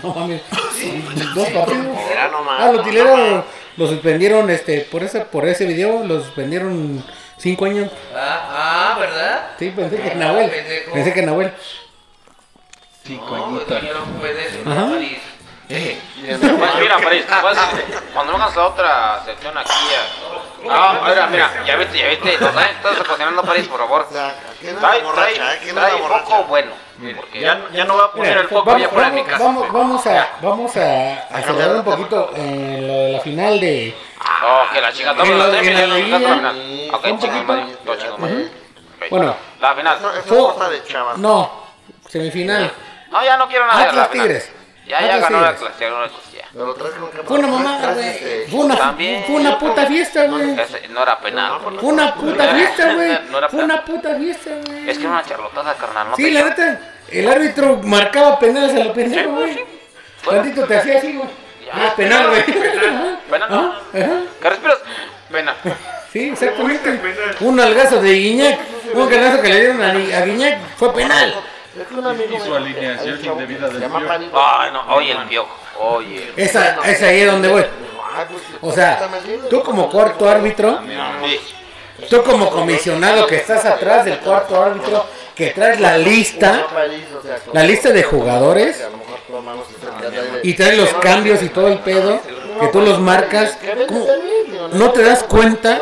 No mames. Dos partidos. Ah, el utilero nomás. lo suspendieron este por ese por ese video, lo suspendieron cinco años. Ah, ah, ¿verdad? Sí, pensé que Nahuel. pendejo. Pensé que Nahuel. No, pues Ajá. París. Pues mira, París, pues, cuando vengas a la otra sección aquí. ya- Ah, mira, mira, ya viste, ya viste. No. Estás cocinando París, por favor. O sea, ¿quién es Trae, trae, eh? ¿Quién es trae poco bueno. Porque Ya, ya no va a poner Mira, el foco vamos, ya fuera de mi vamos, casa. vamos, vamos a vamos a acelerar un poquito en lo de la final de Oh, que la chica toma la en la no final. Ok, poquito. madre. Ok. bueno, La final. Chavas. no, semifinal. No, ya no quiero nada de la Atlas. Tigres. Ya, ya Atlas ganó la. Atlas, ya ganó la Atlas, ya. Pero Fue una mamada, güey. este, Fue una, También. fue una puta fiesta, güey. No era penal. Fue una puta fiesta, güey. No era Fue una puta fiesta, güey. Es que era una charlotada, carnal. No Sí, la neta, el árbitro marcaba penales a lo pendejo, güey. Tantito te hacía así, güey. Ya, Ah, penal, güey. Penal. ¿Qué respiras? Penal. Sí, exactamente. Un algazo de Guiñac, un algazo que le dieron a Guiñac fue penal. Es que un amigo Y su me- alineación el chavo indebida se del llama piojo. París. Ay, no, oye el piojo. Oye. Esa, esa ahí es donde voy. Pues, O sea, tú como cuarto árbitro, tú como comisionado que estás atrás del cuarto árbitro, que traes la lista, la lista de jugadores y traes los cambios y todo el pedo, que tú los marcas, ¿cómo? no te das cuenta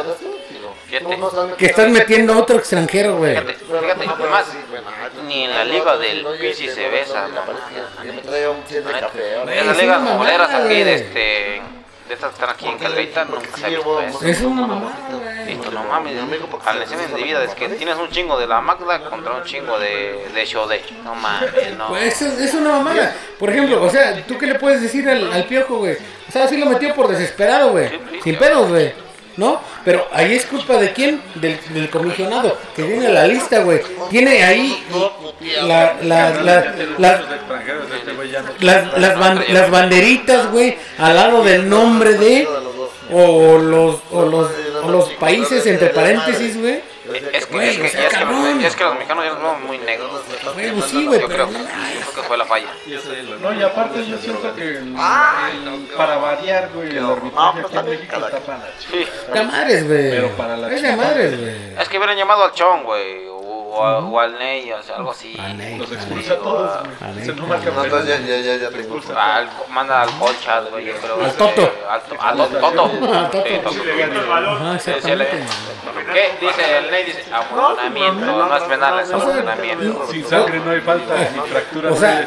Fíjate. que estás metiendo a otro extranjero, güey. Fíjate, fíjate, más. Ni en la liga del Pisi se ve esa mamada. Que me traía un 100 de café. ahora. Esas Es ligas mamada, aquí de este. De estas que están aquí en Caldeita, nunca se ha visto eso. Es una mamada, güey. Listo, no mames, a la escena indebida es que tienes un chingo de la Magda contra un chingo de, de Shode. No mames, no. Pues es, es una mamada. Por ejemplo, o sea, ¿tú qué le puedes decir al, al piojo, güey? O sea, sí lo metió por desesperado, güey. Sin pedos, güey. ¿No? Pero ahí es culpa de quién? Del, del comisionado, que tiene la lista, güey. Tiene ahí la, la, la, las, las, las banderitas, güey, al lado del nombre de, o los, o los, o los países entre paréntesis, güey. Es que, Güey, es que, o sea, es que, es que los mexicanos ya nos vemos muy negros. Güey, pues sí, güey, Yo pero creo, no que fue la falla. No, y aparte yo siento que el- el- para variar, güey, el arbitraje aquí en México está para la chica. Sí. De madres, güey. Pero para la Es de chica. madres, güey. Es que hubieran llamado al Chon, güey. O, al Ney, o sea, algo así. Ney, Los al expulsa a todos. Ah, güey. Se no marca No, entonces ya, ya, ya, ya te gusta. Al- manda al Colchas, güey, yo creo. Al Toto. Al, al Toto. Al Toto. Sí, Toto. Le quita el balón. Ajá, Sí, sí, le- exactamente. ¿Qué? Dice el Ney, dice, amontonamiento, no es penal, es amontonamiento. Sin sangre no hay falta, ni fractura, O sea.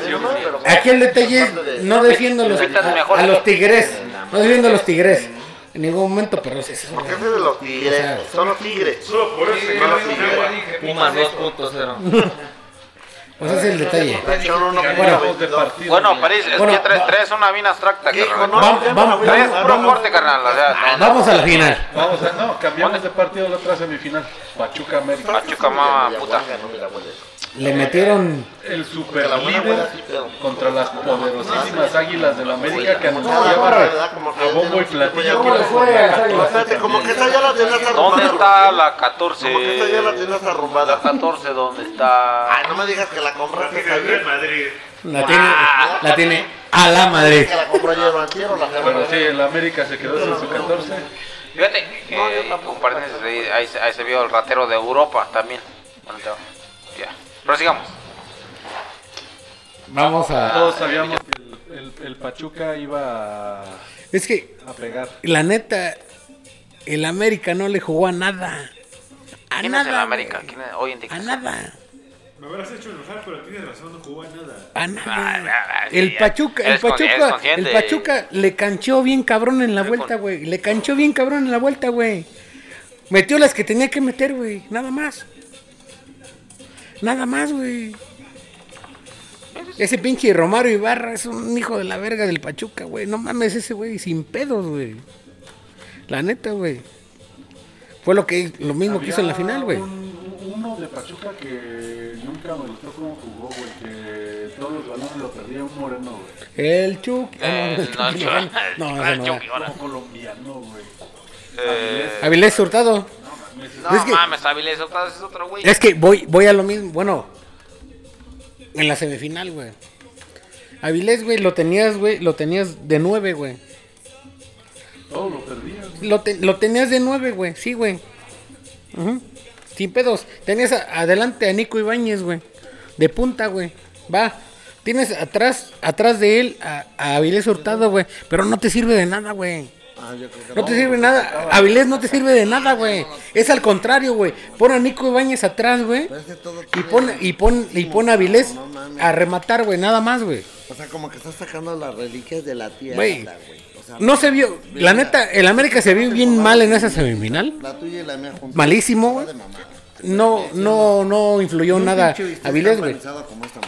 Aquí el detalle es, no defiendo a los, Pitas mejor. a, a los tigres, no defiendo a los tigres en ningún momento, pero es eso. ¿Qué es de los tigres? Son los tigres. Solo por eso. Son los tigres. Pumas 2.0. Pues ese es el detalle. Bueno. Bueno, París, es Bueno, que traes, traes una bien abstracta, carnal. No, Vamos, vamos. Traes puro vamos, corte, carnal. O sea, no, vamos a la final. Vamos a, no, cambiamos de partido a la otra semifinal. Pachuca América. Pachuca, mamá, puta. Le metieron El super líder contra las poderosísimas águilas del América que anunciaban a bombo y platillo que las Espérate, como que esa ya la tenías ¿Dónde arrumbada. está la 14? Como que esa ya la tenías La arrumbada. 14, ¿dónde está? Ay, no me digas que la compraste ayer. Madrid. la tiene, la tiene a la Madrid. Que la compró ayer la Bueno, sí, el América se quedó sin su 14. Fíjate, paréntesis, ahí, ahí se- ahí se vio el ratero de Europa también. Prosigamos. Vamos a. Todos sabíamos que el, el- el Pachuca iba a, Es que a pegar. la neta, el América no le jugó a nada. A ¿Quién nada. es el América? güey. ¿Quién es? Hoy en día. A nada. Me habrás hecho enojar, pero tienes razón, no jugó a nada. A Ah, nada. ah, sí, El ya. Pachuca, el Pachuca, el. Pachuca le canchó bien cabrón en la vuelta, güey. Le canchó bien cabrón en la vuelta, güey. Metió las que tenía que meter, güey. Nada más. Nada más, güey. Ese pinche Romario Ibarra es un hijo de la verga del Pachuca, güey. No mames ese güey, sin pedos, güey. La neta, güey. Fue lo que lo mismo que hizo en la final, güey. Un- Uno de Pachuca que nunca me gustó cómo jugó, güey. Que todos los balones lo perdía un moreno, güey. El Chucky. ah, Eh, no, el no, Chucky no, el ese no. Como colombiano, güey. Eh, Avilés Hurtado. No Es que- mames, Avilés, otra vez es otro güey. Es que voy, voy a lo mismo. Bueno, en la semifinal, güey. Avilés, güey, lo tenías, güey, lo tenías de nueve, güey. Todo lo perdía, güey. Lo, te- lo tenías de nueve, güey, sí, güey. Ujú. Sin pedos. Tenías a- adelante a Nico Ibáñez, güey. De punta, güey. Va. Tienes atrás, atrás de él a, a Avilés Hurtado, güey. Pero no te sirve de nada, güey. Ah, yo creo que No te sirve nada. Avilés no te sirve de nada, güey. Es al contrario, güey. Pon a Nico Ibáñez atrás, güey. Pero es que todo Y tiene- pon, y pon, y pon a Avilés No mames. a rematar, güey, nada más, güey. O sea, como que estás sacando las reliquias de la tierra, Güey. güey. O sea, No se vio, la neta, el América se vio bien mal en esa semifinal. la tuya y la mía juntas. Malísimo, güey. De mamada. No, no, no influyó Un nada pinche Avilés, güey. organizado como esta.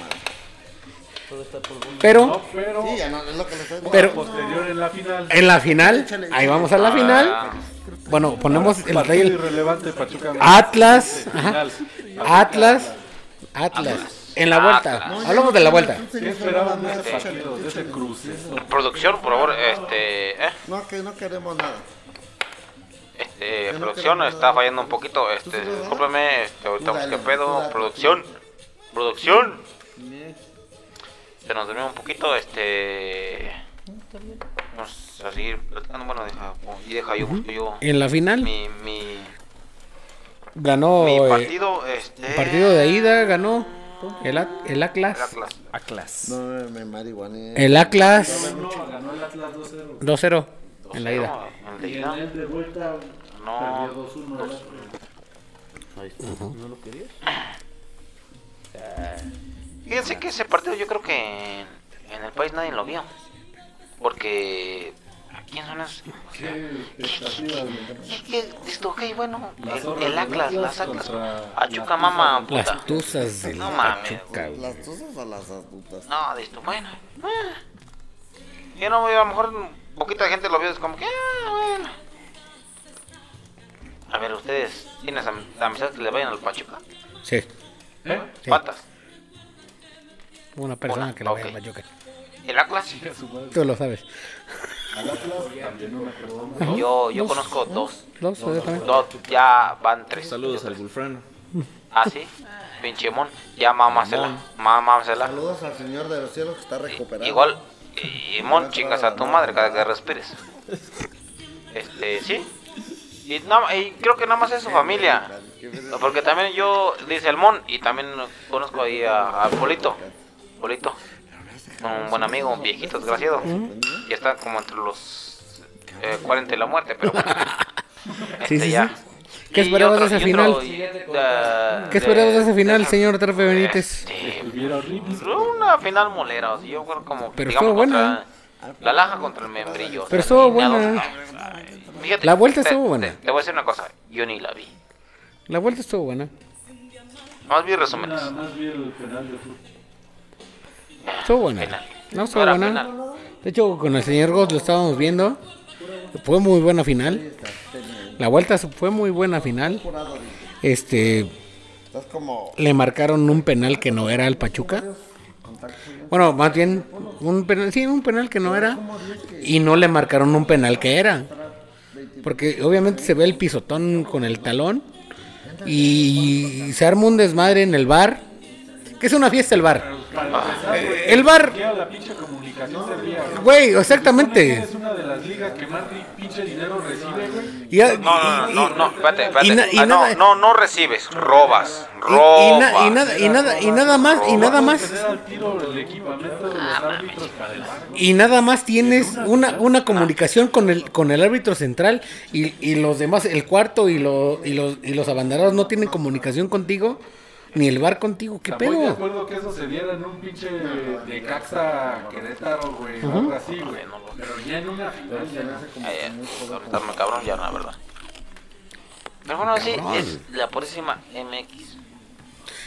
Pero, pero Sí, ya no, es lo que le estoy pero posterior en la final. en la final, ahí vamos a la final. Ah, Bueno, ponemos el rey. irrelevante Pachuca. Atlas, ajá. Atlas, Atlas. En la vuelta. Hablamos de la vuelta. ¿Qué esperaban de ese partido, de ese cruce? producción, por favor, este, eh, No, que no queremos nada. este, producción está fallando un poquito, este, discúlpeme, este, ahorita busqué pedo, producción, producción. Se nos durmió un poquito, este, vamos a seguir platicando, bueno, deja, y deja yo, busco yo En la final mi, mi, ganó mi eh, partido, este, partido de ida, ganó el, At- el el Atlas. Atlas. No me marihuané. El Atlas Ganó el Atlas 2-0. 2-0 en la ida. No, el de ida, de vuelta no, 2-1 el Atlas. Fíjense que ese partido yo creo que en, en el país nadie lo vio. Porque. ¿A quién son esos? Qué. ¿Qué, qué, esto, ok, bueno. El, el Atlas, las Atlas. las mama, tuzas puta. Las tuzas del No mames. ¿Las tuzas o las adultas? No, de esto, bueno. eh. Yo no, a lo mejor poquita gente lo vio, es como que, ah, bueno. A ver, ustedes, ¿tienes am- amistades que le vayan al Pachuca? Sí, ¿Eh? sí. Una persona que la vea ok. a Pachuca. ¿El Atlas? Tú lo sabes. Yo, yo conozco dos. Dos, también. Dos, ya van tres. Saludos al Gulfrano. Ah, sí. Pinche Mon. Ya mamámsela. Mamámsela. Saludos al Señor de los Cielos que está recuperado. Igual, y Mon, chingas a tu madre cada que respires. Este, sí. Y, no- y creo que nada más es su familia. Porque también yo, dice el Mon, y también conozco ahí a, a Polito. Polito. Un buen amigo, un viejito desgraciado. Y está como entre los eh, 40 y la muerte, pero bueno. Sí, Este sí, ya. sí. ¿Qué esperabas de ese final? y, ¿Qué esperabas de ese final, de- señor Trefe Benítez? este, horrible. una final molera, o sea, yo creo como Pero digamos, estuvo buena. contra La laja contra el membrillo. Pero estuvo buena. Fíjate, La vuelta te- estuvo buena. Te, te voy a decir una cosa, yo ni la vi. La vuelta estuvo buena. Más bien resúmenes. Nada más vi el penal de fútbol. Estuvo buena. No, estuvo buena. De hecho, con el señor Goss lo estábamos viendo. Fue muy buena final. La vuelta fue muy buena final. Este, le marcaron un penal que no era al Pachuca. Bueno, más bien un penal, sí, un penal que no era y no le marcaron un penal que era. Porque obviamente se ve el pisotón con el talón y se arma un desmadre en el bar. Que es una fiesta el bar. Eh, el bar, la pinche comunicación servía. güey, exactamente. Es una de las ligas que más pinche dinero recibe, güey. Y, No, no, no, no, no, espérate, espérate. y y Ah, no, nada- no, no recibes, robas, robas. y y nada, y nada, y nada más, y nada más. Para y nada más tienes una, una comunicación con el con el árbitro central y, y los demás, el cuarto y, lo, y los y los abanderados no tienen comunicación contigo, ni el bar contigo, ¿qué Está muy de pedo? acuerdo que eso se diera en un pinche de Caxa Querétaro, güey, o algo así, güey. Pero ya en una final ya no sé cómo. Eh, ahorita me cabrón ya, la verdad. Pero bueno, sí, es la purísima MX.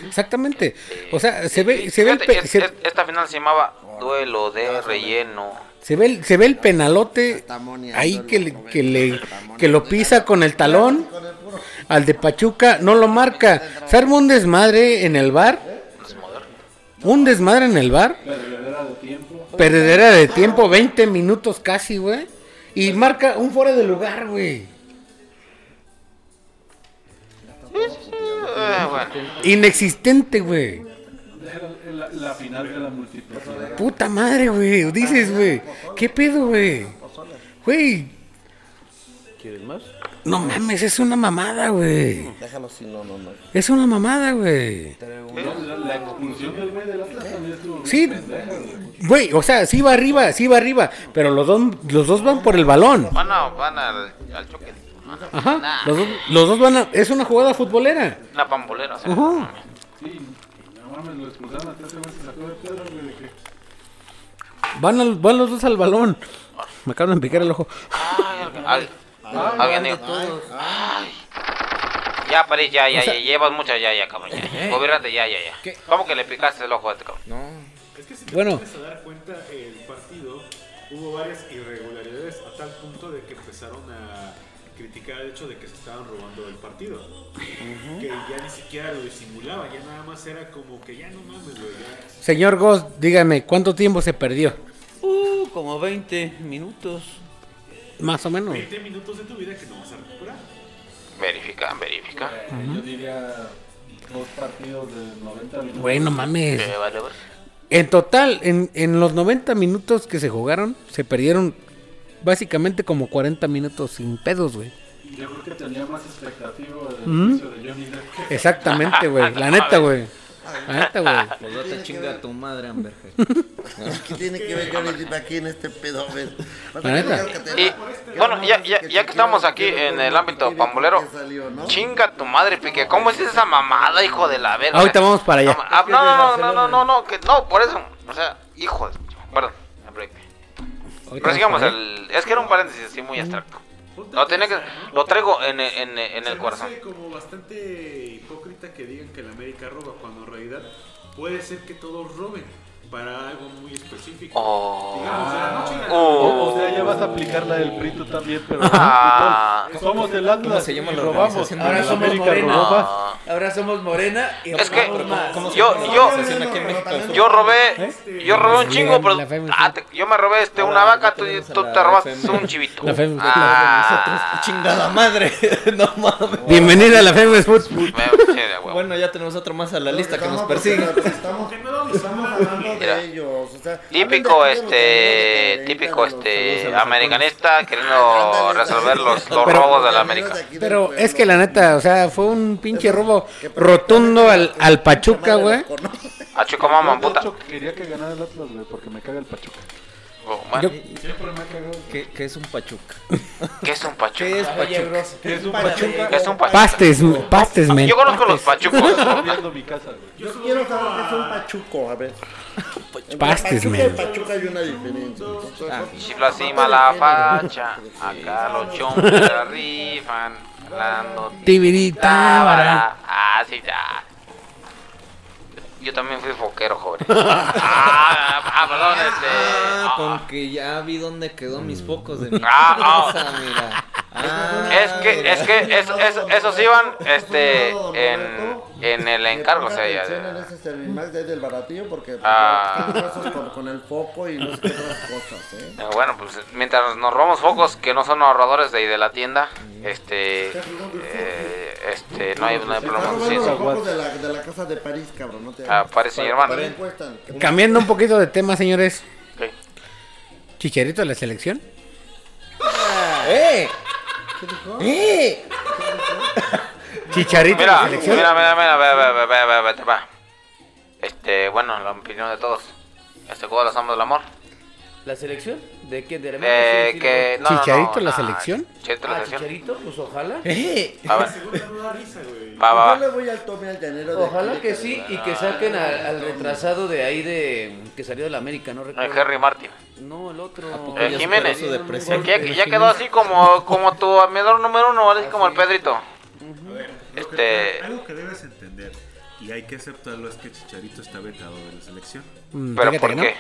Exactamente. O sea, se ve se ve el esta final se llamaba Duelo de Relleno. Se ve el, se ve el penalote ahí que le, que le que lo pisa con el talón al de Pachuca, no lo marca. Se arma un desmadre en el bar. Un desmadre en el bar. Perdedera de tiempo. Perdedera de tiempo, 20 minutos casi, güey. Y marca un fuera de lugar, güey. Bueno, Inexistente, güey. La, la final de la multiplicidad. Puta madre, güey. Dices, güey. ¿Qué pedo, güey? Güey. ¿Quieres más? No mames, es una mamada, güey. Déjalo si no, no, no. Es una mamada, güey. La, la expulsión del güey del Atlas también bien Sí, güey. o sea, sí va arriba, sí va arriba, pero los dos, los dos van por el balón. van, a, van al, al choque. Ajá, los dos, los dos van a, es una jugada futbolera. Una pambolera, o sea, Ajá. Sí, mames, lo expulsaron ese güey se sacó de güey, de que. Van, al- van los dos al balón. Me acaban de picar el ojo. Ay, alguien- dijo. Ay. Ya, París, ya, ya, ya, llevas mucho, ya, ya, cabrón, ya. Gobiérnate, ya, ya, ya. ¿Cómo que le picaste el ojo a este cabrón? Es que si te Bueno. pones a dar cuenta, el partido hubo varias irregularidades a tal punto de que empezaron a criticar el hecho de que se estaban robando el partido. Que ya ni siquiera lo disimulaba, ya nada más era como que ya no mames, güey. Señor Goss, dígame, ¿cuánto tiempo se perdió? Uh, como 20 minutos. Más o menos. 20 minutos de tu vida que no vas a recuperar. Verifica, verifica. eh, Yo diría dos partidos de 90 minutos. Güey, no mames. Eh, vale, vale. En total, en, en los 90 minutos que se jugaron, se perdieron básicamente como 40 minutos sin pedos, güey. Yo creo que tenía más expectativa del ¿Mm? inicio de Johnny Depp que Exactamente, güey. La neta, güey. La neta, güey. Pues no te chinga a tu madre, Amberger. ¿Qué tiene que ver Johnny Depp aquí en este pedo? A ver. La neta. Y bueno, ya, ya, ya que estamos aquí en el ámbito pambolero, chinga tu madre, Pique. ¿Cómo es esa mamada, hijo de la verga? Ahorita vamos para allá. No, ah, no, no, no, no, no, no, que no, por eso. O sea, hijo de. Perdón, break. Pero sigamos, el, es que era un paréntesis así muy abstracto. Lo, tenía que, lo traigo en, en, en Se el me corazón. hace como bastante hipócrita que digan que la América roba cuando en realidad puede ser que todos roben para algo muy específico. Oh. Digamos, de la noche a la O, Oh. o sea, ya vas a aplicar la del Prito también, pero Ah. somos del Atlas ¿Cómo se llama y robamos. Ahora somos América Morena. Ah. Ahora somos Morena y Es que robamos más. ¿Cómo se yo, yo, yo robé, yo robé un chingo, pero ah, te- yo me robé este una vaca, tú, tú te robaste un chivito. La FEMS. Ah, Chingada madre. no mames. Bienvenida a la huevo. huevo. Bueno, ya tenemos otro más a la lista que nos persigue. Estamos, estamos hablando Mira. de ellos. O sea, Típico, de este, típico, este, americanista queriendo resolver los, los Pero- robos de la América. Pero es que la neta, o sea, fue un pinche robo rotundo al, al Pachuca, güey. A Chocomama, Yo, de puta. quería que ganara el Atlas, güey, porque me caga el Pachuca. Oh, bueno, Siempre me ha cagado. ¿Qué, qué es un pachuca? ¿Qué es un pachuca? ¿Qué es pachuca? ¿Qué es un Pachuca? ¿Qué es un pachuca? Pastes, pastes, men. Yo conozco los pastes. pachucos. Casa, güey. Yo quiero saber qué es un pachuco, a ver. Pastes, men. Pachuca hay una diferencia. Entonces, Chifla así mala facha. Acá los la rifan. Ah, sí, ya. Yo también fui foquero, joven. Ah, ah, perdón, este. Ah, ah, con que ya vi dónde quedó mis focos de mi Ah, ah. mira. Ah, Es que, es que, es, es- esos iban, este, en, en el encargo, o sea, ya. En ese Servimax de ahí del baratillo porque pues, Ah. cosas con, con el foco y no sé qué otras cosas, ¿eh? Eh, Bueno, pues mientras nos robamos focos que no son ahorradores de ahí de la tienda, este, eh, este, no hay, no hay problema. Sí, sí. los focos de la, de la casa de París, cabrón. No te Ah, París, señor hermano. Cambiando un poquito de tema, señores. Ok. Chicharito de la selección. ¡Eh! ¡Eh! Chicharito de Mira, la mira, selección. mira, mira, ve, ve, ve, ve, ve. Este, bueno, la opinión de todos. Este juego de los hombres del amor. ¿La selección? ¿De qué? ¿De Eh, que, no, no, no, ¿Chicharito la selección? Chicharito la Ah, selección. Chicharito, pues ojalá. ¡Eh! A ver, güey. va, va, Yo le va. voy al Tommy al llanero de Ojalá aquí que sí y que saquen al, al retrasado de ahí de que salió de la América, no recuerdo. Harry Martin. No, el otro. Eh, Jiménez. que ya, quedó así como, como tu admirador número uno, así como el Pedrito. A ver, lo que- Este- algo que debes entender y hay que aceptarlo es que Chicharito está vetado de la selección. Mm, Pero ¿por qué?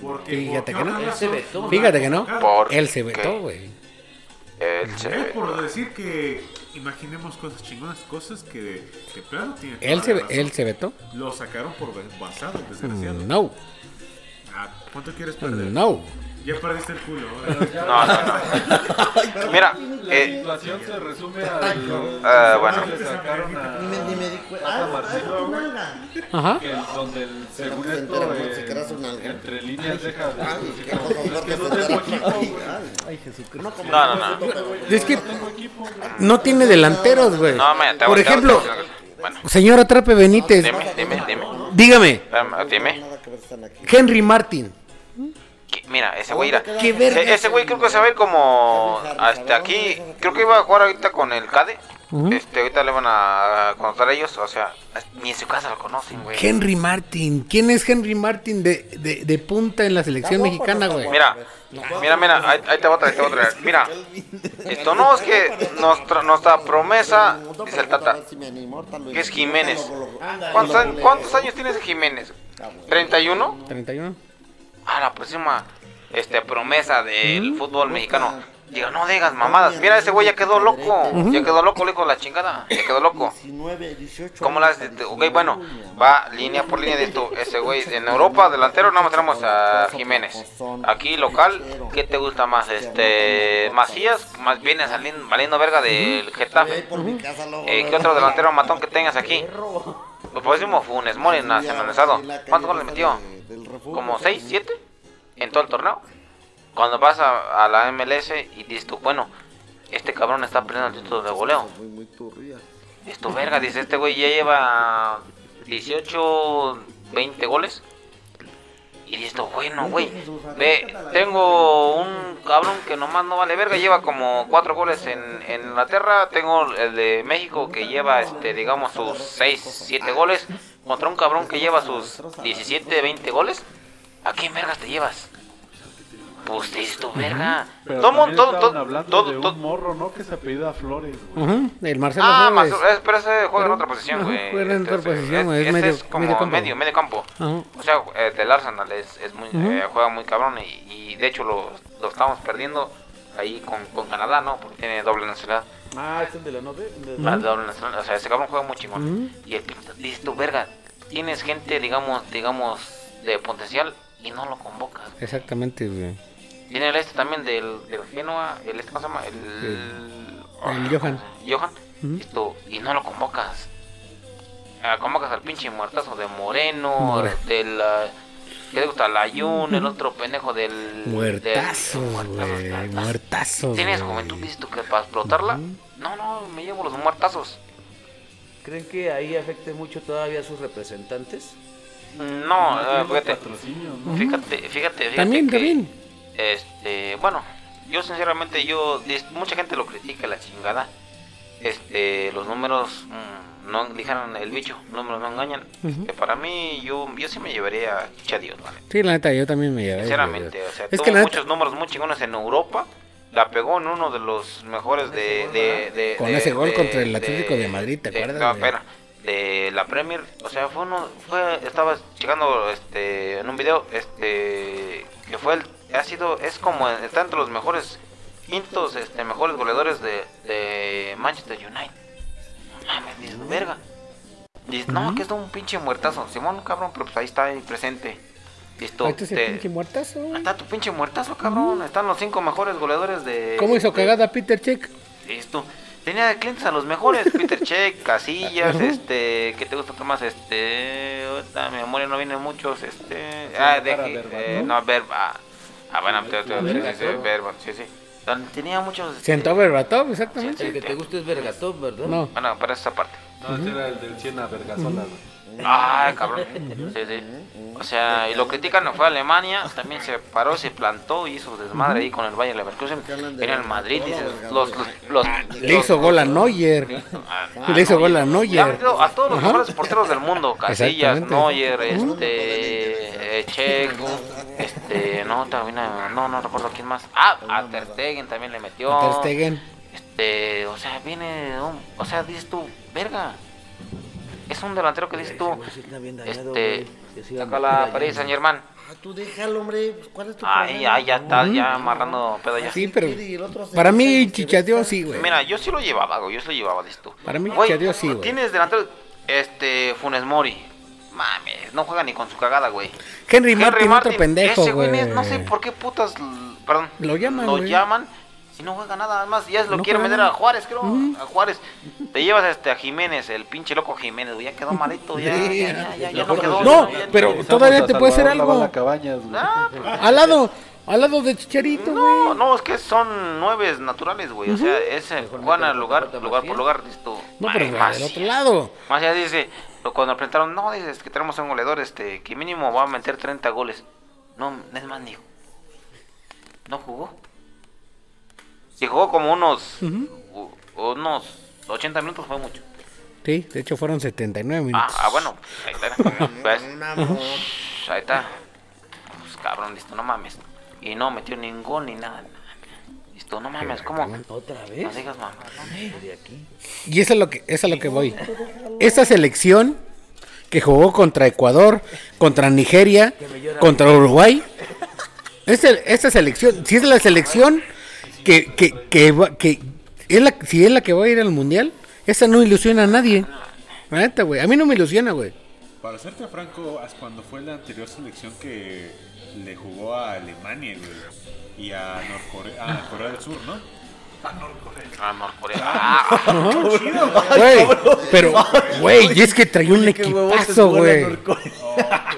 Porque Fíjate que no. Él se vetó. Fíjate que no. ¿Por Él se vetó, güey. Él se Es por decir que imaginemos cosas chingonas, cosas que, que plano tiene Él se, razón. él se vetó. Lo sacaron por basado, desgraciado. No, Ah, ¿Cuánto quieres perder? no. Ya perdiste el culo. ahora. No, no, no. Mira, La eh, situación se resume al. Ah, bueno. Le sacaron a. Ni me, ni me di cuenta. Tata Ah, Martino, ah. Ajá. que donde el, según se esto, eh, entre líneas deja de Ay, decir qué como, cosa "Es fuerte que no se tengo entera. equipo, Ay, güey". ay. Ay, Jesucristo. No, como No. Es que No tiene delanteros, güey. no, me, te Por ejemplo, Bueno, señor Atrape Benítez, dime, dime, dime. dígame, Espérame, Dime. Que. Henry Martin. Mira, ese güey era. ¿Qué verga? Ese, ese güey creo que se va a ir como. Hasta aquí. Creo que iba a jugar ahorita con el CADE. Este, ahorita le van a conocer a ellos. O sea, ni en su casa lo conocen, güey. Henry Martin. ¿Quién es Henry Martin de, de, de punta en la selección ¿Está guapo o no mexicana, güey? Mira, mira, mira, ahí, ahí te voy a traer, te voy a traer. Mira, esto no es que nuestra, nuestra promesa, dice el Tata, que es Jiménez. ¿Cuántos, años- cuántos años tiene ese Jiménez? ¿31? 31. Ah, la próxima este, promesa del fútbol mexicano. Diga, no digas mamadas. Mira, ese güey ya quedó loco. Ya quedó loco, le dijo la chingada. Ya quedó loco. 19, 18. ¿Cómo la haces? Ok, bueno, va línea por línea de esto. Ese güey, en Europa, delantero, nada más tenemos a Jiménez. Aquí, local, ¿qué te gusta más? Este, Macías, más viene saliendo, valiendo verga del Getafe. Eh, ¿Qué otro delantero matón que tengas aquí? Lo próximo Funes Mori nacionalizado. ¿Cuántos goles le metió? ¿Como 6, 7? ¿En todo el torneo? Cuando vas a, a la MLS y dices tú, bueno, este cabrón está perdiendo el título de goleo. Muy, muy turria. Es tu verga, dice este güey ya lleva 18, 20 goles. Y dices bueno, güey, ve, tengo un cabrón que nomás no vale verga, lleva como 4 goles en, en Inglaterra, tengo el de México que lleva, este, digamos, sus 6, 7 goles, contra un cabrón que lleva sus 17, 20 goles. ¿A quién vergas te llevas? Pues te tu verga. Pero Todo, mundo- todo, estaban todo, hablando todo, de todo- un morro, ¿no? Que se apellida Flores, güey. El Marcelo Ah, Flores. más, eh, pero ese juega en otra posición, güey. juega en otra Este, posición, güey, es medio- es como medio medio, campo. medio, campo. Ajá. O sea, eh, del Arsenal es, es muy, eh, juega muy cabrón y, y de hecho lo, lo estamos perdiendo ahí con, con Canadá, ¿no? Porque tiene doble nacionalidad. Ah, es el de la nove. de- La doble nacionalidad. O sea, ese cabrón juega muy chingón. Y el pinto, dices tú, verga, tienes gente, digamos, digamos, de potencial y no lo convocas. Exactamente, güey. Tiene el este también del, del Genoa, el este, ¿cómo se llama? El, El Johan. Johan. Esto, y no lo convocas. ah, convocas al pinche muertazo de Moreno, More- del... ah, ¿Qué te gusta? Layun, el otro pendejo del... Güey. muertazos. Muertazos. ¿Tienes juventud, dices tú, que para explotarla? No, no, me llevo los muertazos. ¿Creen que ahí afecte mucho todavía a sus representantes? No, eh, fíjate, fíjate, fíjate, fíjate También, que, también. Este, bueno, yo sinceramente, yo, mucha gente lo critica, la chingada. Este, los números, mm, no dijeron el bicho, los números no engañan. Que para mí, yo, yo sí me llevaría a Chadios, ¿vale? Sí, la neta, yo también me llevé. Sinceramente, o sea, es tuvo que la neta, muchos números muy chingones en Europa. La pegó en uno de los mejores de. de, de- Con de- ese gol de- contra el Atlético de Madrid, ¿te acuerdas, No, espera, de la Premier. O sea, fue uno. Fue, estaba checando este, en un video. Este. Que fue el. Ha sido. Es como. Está entre los mejores. Quintos, este, mejores goleadores de, de Manchester United. Mames, dices, verga. Dices, no, que es un pinche muertazo. Simón, cabrón, pero pues ahí está ahí presente. Listo. ahí está ese te- pinche muertazo. Ahí está tu pinche muertazo, cabrón. Están los cinco mejores goleadores de. ¿Cómo hizo cagada Peter Check? Listo. Tenía de clientes a los mejores, Peter Check, Casillas, este, ¿qué te gusta Tomás? Este, ahorita mi memoria no viene muchos, este, ah, de, eh, no, Verba, ah, bueno, te- te- sí, sí, sí, Verba, sí, sí. Tenía muchos, este, Sentó Berbatov, exactamente. El que te gusta es Vergatov, ¿verdad? No. bueno, para esa parte. No, ese era el del Siena Vergasola, güey. Ay, cabrón. Sí, sí. O sea, y lo critican, no fue a Alemania, también se paró, se plantó y hizo desmadre ahí con el Bayer Leverkusen. Era el Madrid, dices, los, los, los, Le hizo gol a Neuer. Ah, Le hizo gol a Neuer. a todos los mejores porteros del mundo, Casillas. Neuer, este, eh, Check, este, no, también, no, no recuerdo quién más. Ah, a Ter Stegen también le metió. Ter Stegen. Este, o sea, viene, un- o sea, dices tú, verga. Es un delantero que dices tú, este, saca la Paris Saint Germain. Ah, tú déjalo, hombre. pues, ¿Cuál es tu Ay, problema? ay, ya está, ya amarrando pedo ya. Sí, pero Y el otro se para mí besa. sí, güey. Mira, yo sí lo llevaba, güey, yo sí lo llevaba, dices tú. Para mí Güey, Chichateó sí, güey. Tienes delantero, este, Funes Mori. Mames, no juega ni con su cagada, güey. Henry Martin, otro pendejo, ese güey, güey. no sé por qué putas, perdón, Lo llaman, lo güey. llaman y no juega nada más, ya lo No juega vender a. Juárez, creo, a Juárez. Te llevas este a Jiménez, el pinche loco Jiménez, güey, ya quedó malito, ya, ya, ya, ya, ya no quedó. No, pero todavía te puede hacer algo. Cabañas. Ah, Al lado, al lado de Chicharito, No, güey. no, es que son nueves naturales, güey. O sea, ese juegan al lugar, lugar por lugar, listo. No, pero del más, otro lado. más ya dice, lo- cuando presentaron, no, dices que tenemos un goleador, este, que mínimo va a meter 30 goles. No, es más, ni no jugó. Si jugó como unos, u- unos 80 minutos fue mucho. Sí, de hecho fueron 79 Ah, minutos. ah, bueno, ahí está. Ahí está. Pues cabrón, listo, no mames. Y no metió ningún ni nada. Listo, no mames, ¿cómo? ¿Otra No vez? digas mamá. De aquí. Y eso es lo que, eso es lo que voy. Esta selección que jugó contra Ecuador, contra Nigeria, contra Uruguay. Esta, esta selección, si es la selección que, que, que, va- que es la, si es la que va a ir al mundial, esta no ilusiona a nadie. Neta. A mí no me ilusiona, güey. Para serte franco, cuando fue la anterior selección que le jugó a Alemania güey, y a Norcorea, a Corea del Sur, ¿no? Ah, Norcorea. Ah, Güey, pero, güey, y es que traía un equipazo, güey. Norcorea.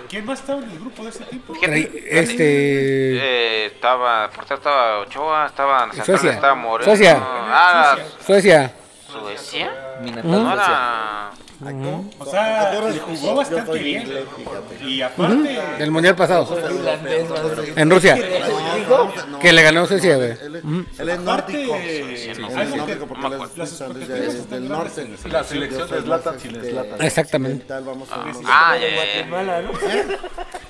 ¿Quién más estaba en el grupo de ese tipo? Este. eh, estaba, portero estaba Ochoa, estaba central, Suecia. estaba Moreno. Suecia. Ah, Suecia. Suecia. Mi No natal Suecia. O sea, le jugó bastante bien. Y aparte, Del mundial pasado. En Rusia. Que le ganó Suecia, güey. Él es, nórdico. es porque es del norte. la selección de Zlatan este. Exactamente. Ah, ya.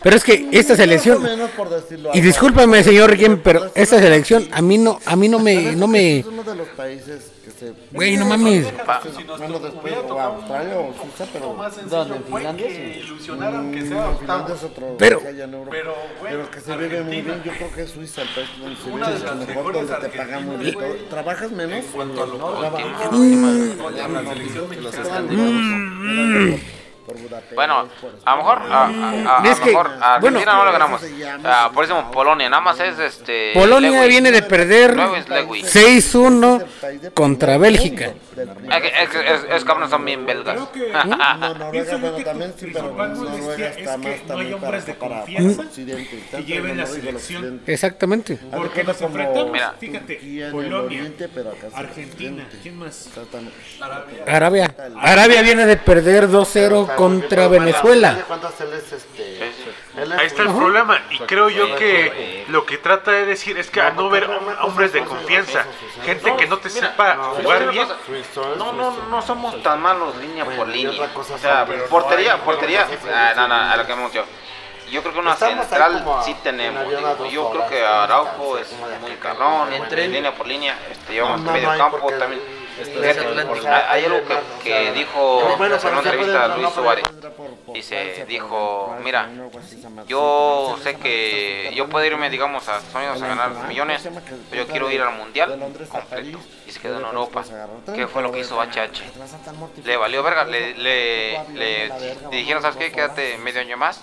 Pero es que esta selección. menos por decirlo Y discúlpame, señor Riquelme, pero esta selección a mí no, a mí no me, no me. Es uno de los países que se. Güey, no mames. Bueno, después o Australia o Suiza, pero. ¿Dónde? ¿En Finlandia? Que ilusionaron que sea Mm, Finlandia es otro Pero- que pero, que se vive muy bien. Yo creo que es Suiza el país donde se vive mejor, donde te pagan muy bien. ¿Trabajas menos? En cuanto a lo Trabajas- con la selección mexicana. Por Budapest. Bueno, por a lo mejor, a, a- a- a Es lo que, mejor a bueno, Argentina no le ganamos. Ah, por eso Polonia, nada más es este. Polonia Lewis. viene de perder Lewis, Lewis. 6-1 contra Bélgica. Es, que- es, que- es, es cabrones son bien belgas. Creo que- No, Noruega, que también sí, pero Noruega está es más que no hay también hombres para, confianza Occidente, que lleven en la selección. Exactamente. Porque nos enfrentamos, Mira. fíjate, Polonia, pero Argentina. ¿quién más? Exactamente. Arabia. Arabia viene de perder 2-0 contra Venezuela. ¿Cuántas él es este? Ahí está el problema y creo yo que lo que trata de decir es que al no ver hombres de confianza, gente que no te sepa jugar bien, No, no, no somos tan malos línea por línea. O sea, portería, portería. Ah, no, no, a lo que hemos dicho. Yo creo que una Estamos central sí tenemos. digo, Yo creo que. Araujo es muy Entre- línea por línea. Este, llevamos No, no, medio campo también. Atlántico. hay, hay algo que, que dijo Bueno, en una entrevista entrar, Luis Suárez. Dice, dijo, mira. Yo sé que yo puedo irme, digamos, a Estados Unidos a ganar millones, pero yo quiero ir al mundial completo. Y se quedó en Europa. ¿Qué fue lo que hizo HH? Le valió verga, le, le, le dijeron, ¿sabes qué? Quédate medio año más,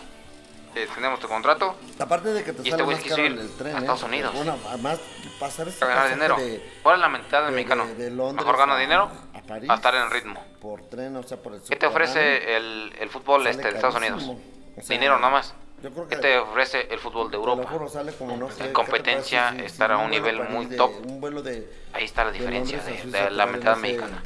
eh, tenemos tu contrato, Aparte de que te Y este sale güey más caro en el tren, a ¿eh? Estados Unidos. Bueno, además pasar este para ganar dinero. de- ¿Cuál es la mentalidad del de- mexicano? de Londres Mejor gana a- dinero a París. a estar en ritmo. por tren, o sea, por el ¿Qué te ofrece el, el fútbol este de Estados Unidos? O sea, Dinero nada más. Yo creo ¿Qué que te ofrece el fútbol de te Europa? juro, sale como no sé, ¿qué te competencia, parece si- si estar a un nivel muy top. Un vuelo de Ahí está la diferencia de, Suiza te la mentalidad mexicana.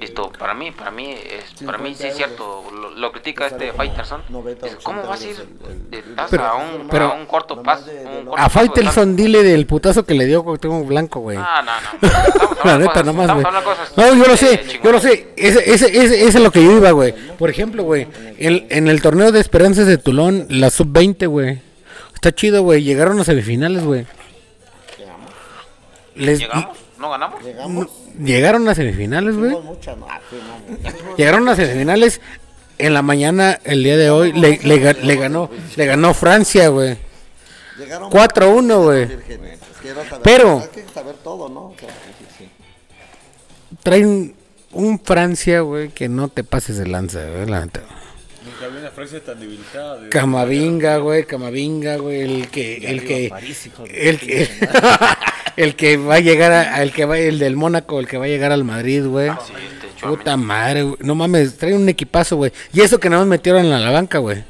Esto, para mí, para mí, es, para mí sí 50 es cierto, lo, lo critica este como Faitelson. 90, Dice, ¿Cómo 80 vas a ir el- de Pero- a un, pero- a un corto paso? A Faitelson dile del putazo que le dio Cuauhtémoc Blanco, güey. Ah, no, no. La neta, nomás, güey. No, yo lo eh, sé, yo lo sé. Ese, ese, ese, ese es lo que yo iba, güey. Por ejemplo, güey, en, en el torneo de esperanzas de Tulón, la sub-20, güey. Está chido, güey. Llegaron a semifinales, güey. Les, ¿Llegamos? ¿No ganamos? Llegamos, llegaron a semifinales, güey. Llegaron a semifinales. En la mañana, el día de hoy, le, le, ga- le ganó le ganó Francia, güey. Llegaron 4-1, güey. Pero- Hay que saber todo, ¿no? O sea, Traen un Francia, güey, que no te pases de lanza, güey, la neta. Nunca había una Francia tan debilitada. de- Camavinga, güey, Camavinga, güey, el que, el que, el que, el que va a llegar a, el que va, el del Mónaco, el que va a llegar al Madrid, güey. Sí, este, Chouameni. Puta madre, güey. No mames, trae un equipazo, güey. Y eso que nada más metieron a la banca, güey.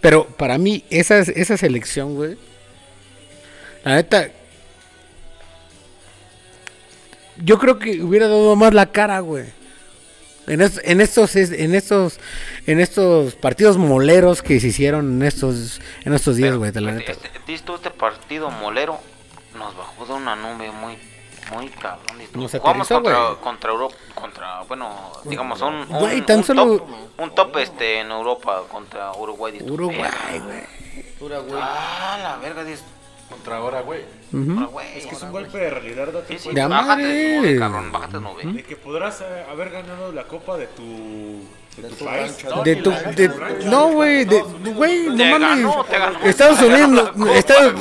Pero para mí, esa, esa selección, güey. La neta. Yo creo que hubiera dado más la cara, güey. En, es- en estos es- en estos en estos partidos moleros que se hicieron en estos en estos días, güey, de la este, neta. este, este partido molero nos bajó de una nube muy muy cabrón. Nos Jugamos aterrizó, contra, contra Europa, contra, bueno, digamos, un, un, un solo- top, un top este, en Europa contra Uruguay. Uruguay, güey. Ah, la verga, dices, Contra ahora, güey. Ujú. Uruguay. Es que es un golpe de realidad, date Sí, sí, cuenta De bájate madre. cabrón, bájate de nube. de que podrás eh, haber ganado la copa de tu, de tu país. De tu, de- no, güey, de, güey, no mames. Estados Unidos,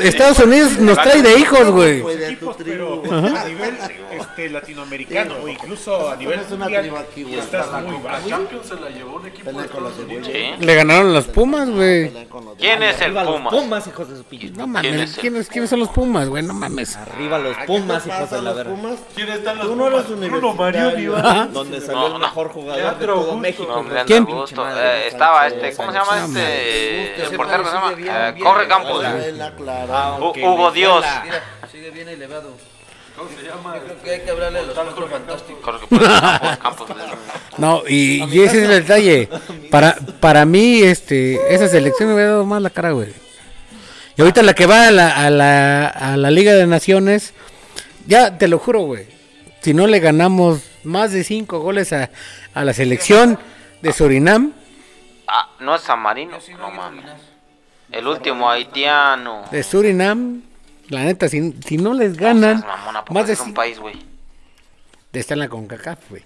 Estados, Unidos nos trae de hijos, güey. De equipos, pero a nivel este, latinoamericano o incluso a nivel mundial, estás muy bajo. Champions se la llevó un equipo de los de. Le ganaron los Pumas, güey. Los de- ¿Quién es el Arriba los Puma? Pumas, hijos de su pinche. No ¿Quién mames, ¿quiénes, ¿quiénes son los Pumas, güey? No mames. Arriba los ¿A qué Pumas, hijos de la los verga. Pumas? ¿Quién están los Tú no eres Pumas? universitario. Donde salió el mejor jugador de todo. México. Pinche Eh, estaba este, ¿cómo se llama este? El portero que se llama sigue bien, bien Corre. Campos. Hugo Dios. Mira, sigue bien elevado. ¿Cómo se llama? Creo que hay que hablarle a los cuatro fantásticos. Corre Campos. Campos. No, y, y ese es el detalle. Para, para mí, este, esa selección me hubiera dado más la cara, güey. Y ahorita la que va a la, a la, a la Liga de Naciones, ya te lo juro, güey. Si no le ganamos más de cinco goles a, a la selección de Surinam, Ah, no es San Marino. No no, mames. El último haitiano. de Surinam, la neta, si, si no les No ganan seas mamón, ¿a poco más de es un país, güey. está en la CONCACAF, güey.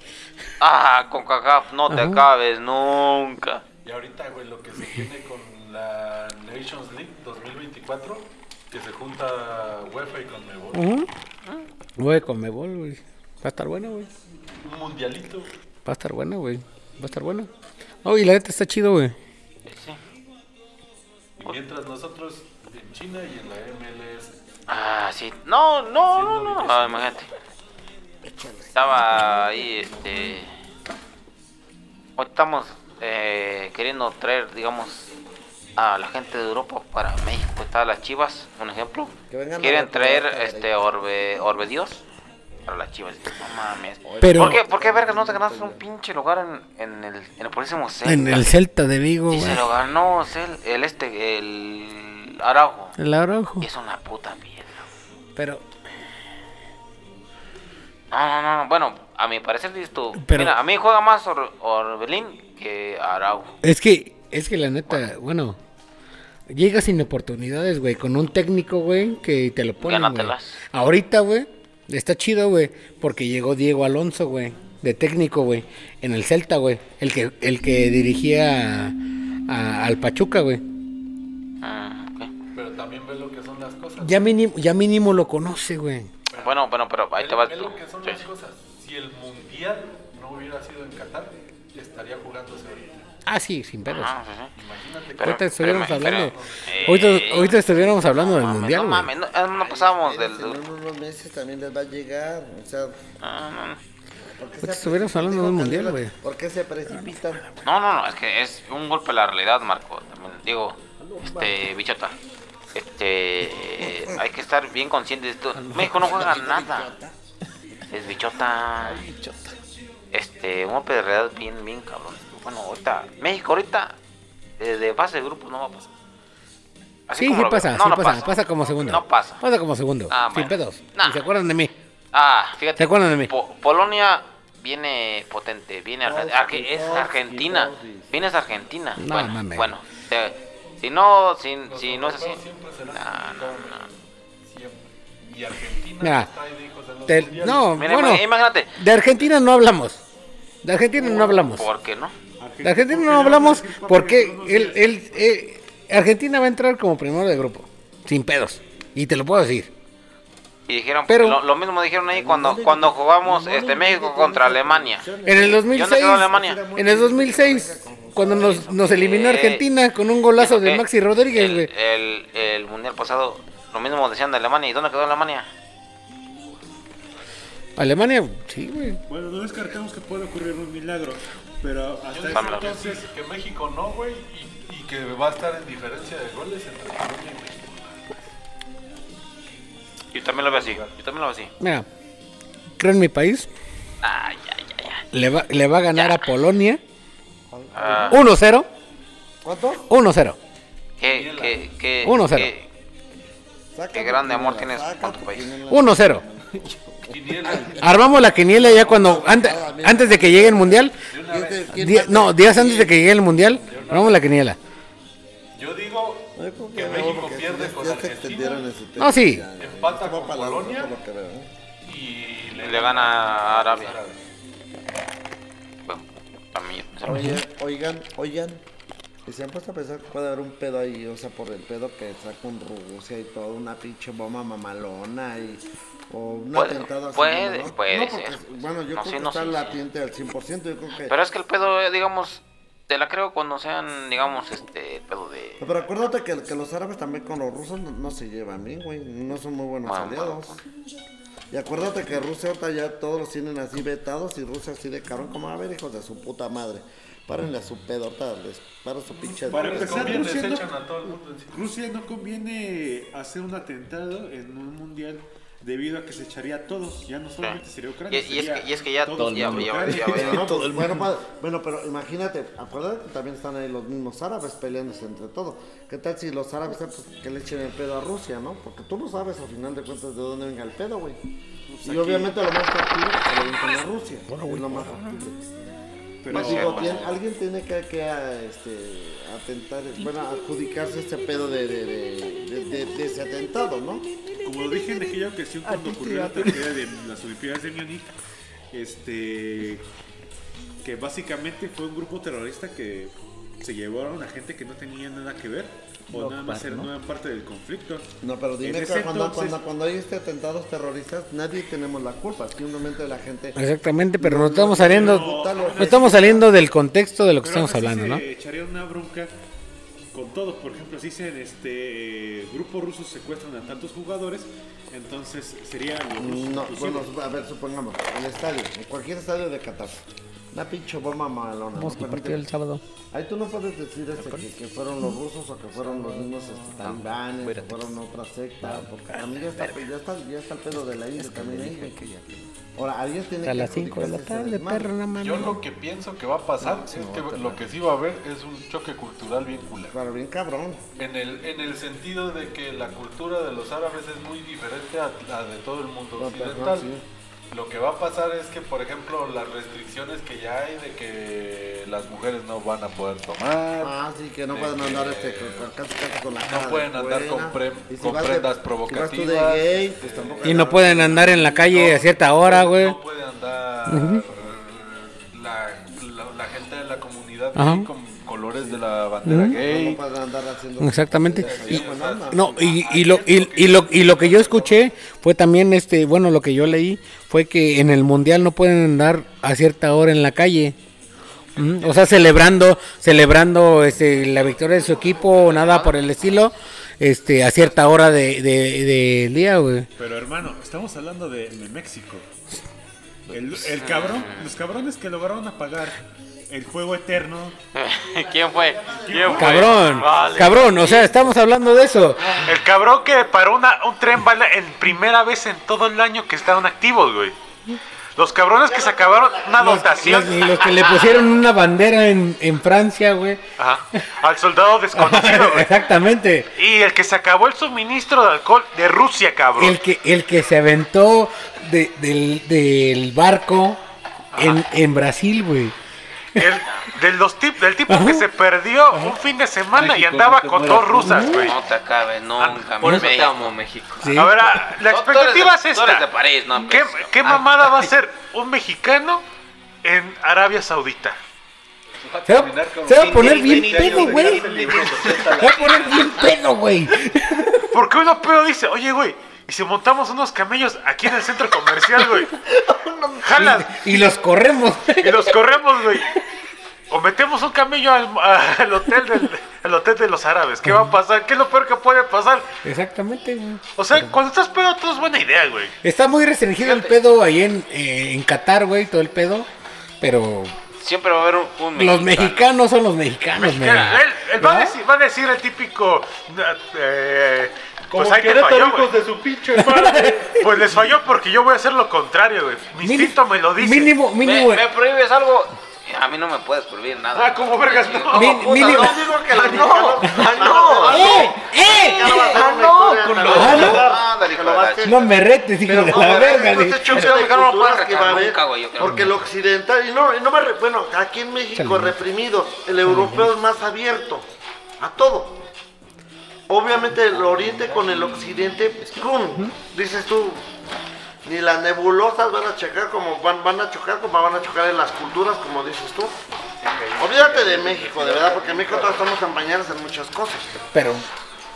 Ah, con CACAF no te acabes nunca. Y ahorita, güey, lo que se viene con la Nations League 2024, que se junta UEFA y Conmebol. Güey, con Mebol, güey. Va a estar bueno, güey. Un mundialito. Va a estar bueno, güey. Va a estar bueno. Oh, y la neta está chido, güey. Sí. Mientras nosotros en China y en la MLS. Ah, sí. No, no, no, no. Ah, imagínate. Estaba ahí, este. Hoy estamos eh, queriendo traer, digamos, a la gente de Europa para México. Está las Chivas, un ejemplo. Quieren traer este Orbe, Orbe Dios para las Chivas. No mames. Pero ¿Por qué, ¿Por qué vergas no te ganaste un pinche lugar en, en el, en el purísimo Celta? en el Celta de Vigo, Y se lo ganó Cel- el este, el Araujo. El Araujo. Y es una puta piedra. Pero, No, no, no, bueno, a mi parecer dices tú. Pero- Mira, a mí juega más Or- Orbelín que Araujo. es que, es que la neta, bueno, llega sin oportunidades, güey, con un técnico, güey, que te lo pone. Ahorita, güey, está chido, güey, porque llegó Diego Alonso, güey, de técnico, güey, en el Celta, güey, el que, el que dirigía a- al Pachuca, güey. Ah, ok. Pero también ve lo que son las cosas. Ya mínimo, ya mínimo lo conoce, güey. Bueno, bueno, pero ahí Ve- te vas ve lo que son Sí, las cosas. Si el mundial no hubiera sido en Qatar. Ah, sí, sin pedos. Ah, sí, sí. Imagínate Pero- ahorita estuviéramos pero- hablando, pero, ahorita, eh, ahorita estuviéramos hablando del no mames, mundial, No mames, no, eh, no pasábamos del. En unos meses también les va a llegar. O sea, Ah, no, no. ¿por qué Ahorita se estuviéramos hablando de un mundial, güey. ¿Por qué se precipitan? No, no, no, es que es un golpe a la realidad, Marco. También digo, este, bichota. Este, hay que estar bien conscientes de esto. México no juega nada. Es bichota. Este, un golpe de realidad bien, bien cabrón. Bueno, ahorita, México ahorita, eh, de fase de grupos no va a pasar. Así Sí, sí pasa, No, sí no pasa, pasa, como segundo. No pasa. Pasa como segundo, Ah, sin bueno. pedos. Nah. ¿Y se acuerdan de mí? Ah, fíjate. ¿Se acuerdan de mí? Po- Polonia viene potente, viene Arge- Arge- es Argentina, viene es Argentina. No, bueno, mames. bueno, eh, si no, si, si no es así, no, no. Y Argentina Mira, está ahí de hijos de los Te- mundiales. no, Mira, bueno, ima- imagínate, de Argentina no hablamos. De Argentina no hablamos. ¿por qué no? De Argentina no hablamos porque el, el, eh, Argentina va a entrar como primero de grupo, sin pedos. Y te lo puedo decir. Y dijeron, Pero- lo, lo mismo dijeron ahí cuando cuando jugamos este México contra Alemania. En el 2006, quedó Alemania? en el 2006, cuando nos, nos eliminó Eh, Argentina con un golazo de Eh, Maxi Rodríguez, el, el mundial pasado, lo mismo decían de Alemania. ¿Y dónde quedó Alemania? Alemania, sí, güey. Bueno, no descartamos que pueda ocurrir un milagro, pero Yo hasta digo ese que, entonces sí, que México no, güey, y, y que va a estar en diferencia de goles entre Colombia y México. Yo también lo veo así. Yo también lo veo así. Mira, creo en mi país, Ay, ay, ay, ay. le va, le va a ganar a Polonia Ah, 1-0. ¿Cuánto? 1-0. qué, qué, qué, 1-0. qué- Qué grande amor tienes con tu país. 1-0. Quiniela, Armamos la quiniela ya cuando antes, antes de que llegue el mundial. di- no, días antes de que llegue el mundial, armamos la quiniela. yo digo que México pierde con Argentina. extendieron en su No, sí. empata con Polonia veo. y le gana a Arabia. Bueno, también. Oigan, oigan. Y se han puesto a pensar que puede haber un pedo ahí, o sea, por el pedo que está con Rusia y todo, una pinche bomba mamalona y. O un Puede- atentado así. puede- puede No, porque, ser. Bueno, yo No, creo sí, que no, está sí, latiente al 100%. Yo creo que. Pero es que el pedo, eh, digamos, te la creo cuando sean, digamos, este, el pedo de... Pero acuérdate que, que los árabes también con los rusos no, se llevan bien, güey. No son muy buenos Bueno, aliados. Y acuérdate que Rusia ahorita ya todos los tienen así vetados y Rusia así de cabrón. Como a ver, hijos de su puta madre. Párenle a su pedo, ahorita les paro su pinche. Para empezar, conviene, Rusia no- echan a todo el mundo encima. Rusia no conviene hacer un atentado en un mundial debido a que se echaría a todos. Ya no solamente sería Y, Ucrania. y es sería que, y es que ya, todos ya, ya, ya- ya- No, pues, bueno, pa- bueno, pero imagínate, acuérdate que también están ahí los mismos árabes peleándose entre todos. ¿Qué tal si los árabes ah, pues, que le echen el pedo a Rusia, no? Porque tú no sabes al final de cuentas de dónde venga el pedo, güey. Y obviamente lo más factible es que lo a Rusia. es lo más factible. Pero Pues digo, tiene- alguien tiene que, que este, atentar, bueno, adjudicarse este pedo de, de, de, de- de- de ese atentado, ¿no? como lo dije en aquella ocasión cuando ocurrió la tragedia de las Olimpiadas de Múnich, este que básicamente fue un grupo terrorista que se llevaron a gente que no tenía nada que ver o nada más era, no parte del conflicto. No, pero dime que cuando, entonces- cuando, cuando hay este atentados terroristas, nadie tenemos la culpa. Simplemente la gente. Exactamente, pero no estamos saliendo, No, no estamos saliendo del contexto de lo que Pero estamos hablando, ¿no? se echaría una bronca con todo. Por ejemplo, si dicen este grupos rusos secuestran a tantos jugadores, entonces sería los rusos No, bueno, a ver, supongamos, el estadio, en cualquier estadio de Qatar, una pinche bomba malona. Vamos ¿no? partido del sábado. Ahí tú no puedes decir este, que, que fueron los rusos o que fueron los mismos este, talibanes, que fueron otra secta, porque también ya está, ya está, ya está el pedo de la India también ahí. güey. Ahora, alguien tiene A que las 5 de la tarde, perro, no mames. Yo lo que pienso que va a pasar es que lo que sí va a haber es un choque cultural bien culero. Claro, bien cabrón. En el, en el sentido de que la cultura de los árabes es muy diferente a la de todo el mundo occidental. sí. Lo que va a pasar es que, por ejemplo, las restricciones que ya hay de que las mujeres no van a poder tomar. Ah, sí, que no de pueden que andar este, con, con- casi, casi con la cara de pueden andar con pre- si con de- prendas Si provocativas. pues tampoco Y no pueden andar en la calle a cierta hora, güey. No puede andar la, la- la gente de la comunidad Ajá. gay con colores de la bandera No gay. haciendo. Exactamente. Y, No, y, y lo, y, y lo, y lo que yo escuché fue también, este, bueno, lo que yo leí fue que en el mundial no pueden andar a cierta hora en la calle. Mm, O sea, celebrando, celebrando este, la victoria de su equipo o nada por el estilo, este, a cierta hora de, de, del día, güey. Pero hermano, estamos hablando de, de México. El, el cabrón, los cabrones que lograron apagar el fuego eterno. ¿Quién fue? ¿Quién fue? Cabrón, Vale. cabrón, o sea, estamos hablando de eso. El cabrón que paró una, un tren bala en primera vez en todo el año que estaban activos, güey. Los cabrones que se acabaron una Los, dotación los- los que le pusieron una bandera en, en Francia, güey. Ajá, al soldado desconocido, güey. Exactamente. Y el que se acabó el suministro de alcohol de Rusia, cabrón. El que, el que se aventó de- del, del barco en, en Brasil, güey. El- de los tip, del tipo que se perdió un fin de semana y andaba no con dos rusas, güey. No te acabes nunca, Por eso te México. amo, México. Sí. Ahora, la Tú- tú expectativa de- es de esta. París, no, ¿Qué, pues. qué mamada va a ser un mexicano en Arabia Saudita? Se va, se va a poner bien pedo, güey. Se va a poner bien pedo, güey. Porque uno pedo dice, oye, güey, ¿y si montamos unos camellos aquí en el centro comercial, güey? Jalas Y los corremos. y los corremos, güey. O metemos un camello al, al hotel del al hotel de los árabes. ¿Qué va a pasar? ¿Qué es lo peor que puede pasar? Exactamente, güey. O sea, cuando estás pedo, todo es buena idea, güey. Está muy restringido el pedo ahí en, eh, en Qatar, güey, todo el pedo. Pero Siempre va a haber un, un los mexicano. mexicanos son los mexicanos, güey. él- él va, a decir, va a decir el típico. eh, Como pues ahí te Querétaro, falló, hijos de su pinche madre. Pues les falló porque yo voy a hacer lo contrario, güey. Mi Mini- instinto me lo dice. Mínimo, ¿Me, mínimo. me prohíbes algo? A mí no me puedes prohibir nada. Ah, como vergas, no. mi- mínimo. No digo que la no, no, ¡Eh! ¡Eh! ah, no, Ah, no. Ándale, hijo de la ch- No me retes, hijo de la verga. No que porque el occidental, y no, y no me re- bueno, aquí en México reprimido, el europeo es más abierto a todo. Obviamente el oriente con el occidente, ¡pum! dices tú, ni las nebulosas van a checar como van, van a chocar como van a chocar en las culturas, como dices tú. Olvídate de México, de verdad, porque en México todos estamos en pañales en muchas cosas. Pero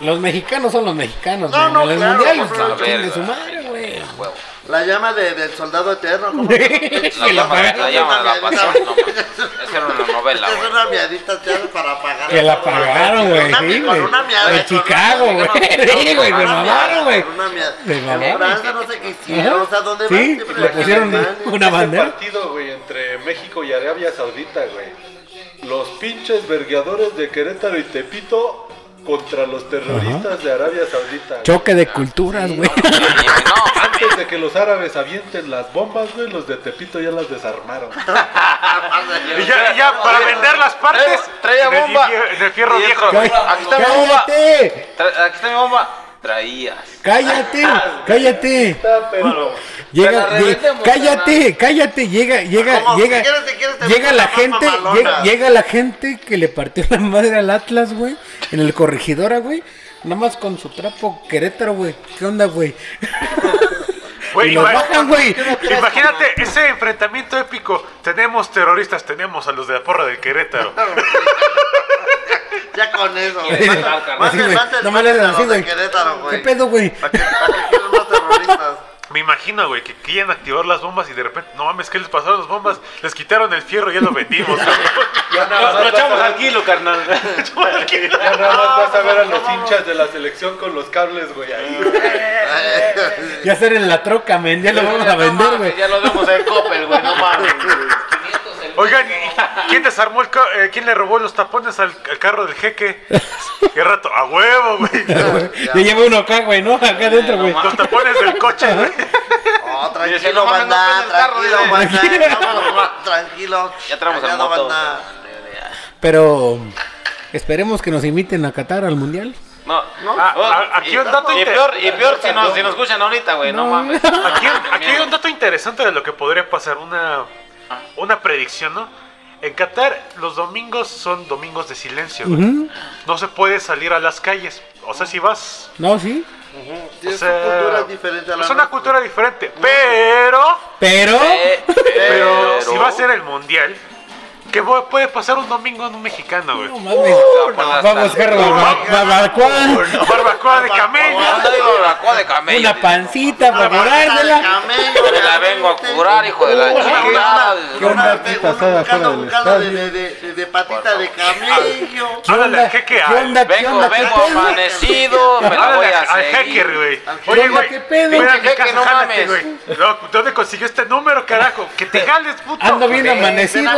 los mexicanos son los mexicanos, No, güey. no, los claro, mundiales, por favor. chingue de su madre, güey. Huevo. La llama de- del soldado eterno, ¿cómo? La Que la llama, apagaron. la llama de la pasión. No, mames. Esa era una novela, Es güey. una miadita para apagar. Que la apagaron, güey. Una- Sí, con güey. una miada, En con Chicago, güey. Sí, güey. Me mamaron, güey. Con una miada. Me En mamaron. Francia no sé qué hicieron, o sea, ¿dónde Sí, van? Siempre le la pusieron una Ese bandera. partido, güey, entre México y Arabia Saudita, güey. Los pinches vergueadores de Querétaro y Tepito contra los terroristas de Arabia Saudita. Choque de culturas, güey. No, Antes de que los árabes avienten las bombas, güey, los de Tepito ya las desarmaron. Y ya, ya para vender las partes Traía del bomba. del fierro viejo. Aquí está mi bomba. Aquí está mi bomba. Traías. ¡Cállate! ¡Cállate! Está, pero Llega, Te la lle- revendemos, cállate, cállate, llega, llega, Como, llega, si quieres, si quieres, llega la gente, llega, llega la gente que le partió la madre al Atlas, güey, en el corregidora, güey, nada más con su trapo Querétaro, güey, ¿qué onda, güey? Güey, Y los ima- bajan, güey. Imagínate ese enfrentamiento épico. Tenemos terroristas, tenemos a los de la porra del Querétaro. Con eso. Güey. manden- Nomás le así, güey. ¿Qué pedo, güey? ¿Para qué, quieren unos terroristas? Me imagino, güey, que quieren activar las bombas y de repente, no mames, ¿qué les pasó a las bombas? Les quitaron el fierro y ya lo vendimos. Ya nada más Lo vas a echamos ver- al kilo, carnal. Ya nada más vas a ver a los hinchas de la selección con los cables, güey, ahí. Ya estar en la troca, men. Ya lo vamos a vender, güey. Ya lo vemos en Coppel, güey, no mames. Oigan, ¿y ¿quién desarmó el ca- eh, quién le robó los tapones al, al carro del jeque? ¿Qué rato? A huevo, güey. Le lleva uno acá, güey, ¿no? Acá adentro, güey. Los tapones del coche, güey. Oh, Dice, tranquilo, no mames, no banda, prende el carro, tranquilo, dice. banda. Vámonos, Tranquilo. Ya traemos el Callado, moto. banda. Pero esperemos que nos inviten a Qatar al mundial. No, Ah, ah, aquí un dato y inter- peor, y peor si nos, si nos escuchan ahorita, güey, no, No. mames. Aquí, aquí hay un dato interesante de lo que podría pasar, una. Una predicción, ¿no? En Qatar los domingos son domingos de silencio, güey. Ujú. No se puede salir a las calles. O sea, si vas... No, sí. Sí, o es sea, una cultura diferente a la Es una nuestra. cultura diferente, pero... Pero. Eh, Pero si va a ser el mundial, ¿qué pu- puede pasar un domingo en un mexicano, güey? No mames. Vamos a buscar barba- barbacoa. Barbacoa de camello. ¿Dónde digo la coa de camello? Una pancita para curársela. Camello, Me la vengo a curar, hijo de la Una- una- chingada. ¿Qué onda? un- caldo- de, estadio. de, de, de patita de camello. ¿Qué onda? al jeque, ¿Qué onda? ¿Qué Vengo, vengo amanecido, me la voy a al hacker, güey. ¿Qué Oye, güey. ¿Qué pedo? jeque, no mames. ¿Dónde consiguió este número, carajo? Que te jales, puto. Ando bien amanecido.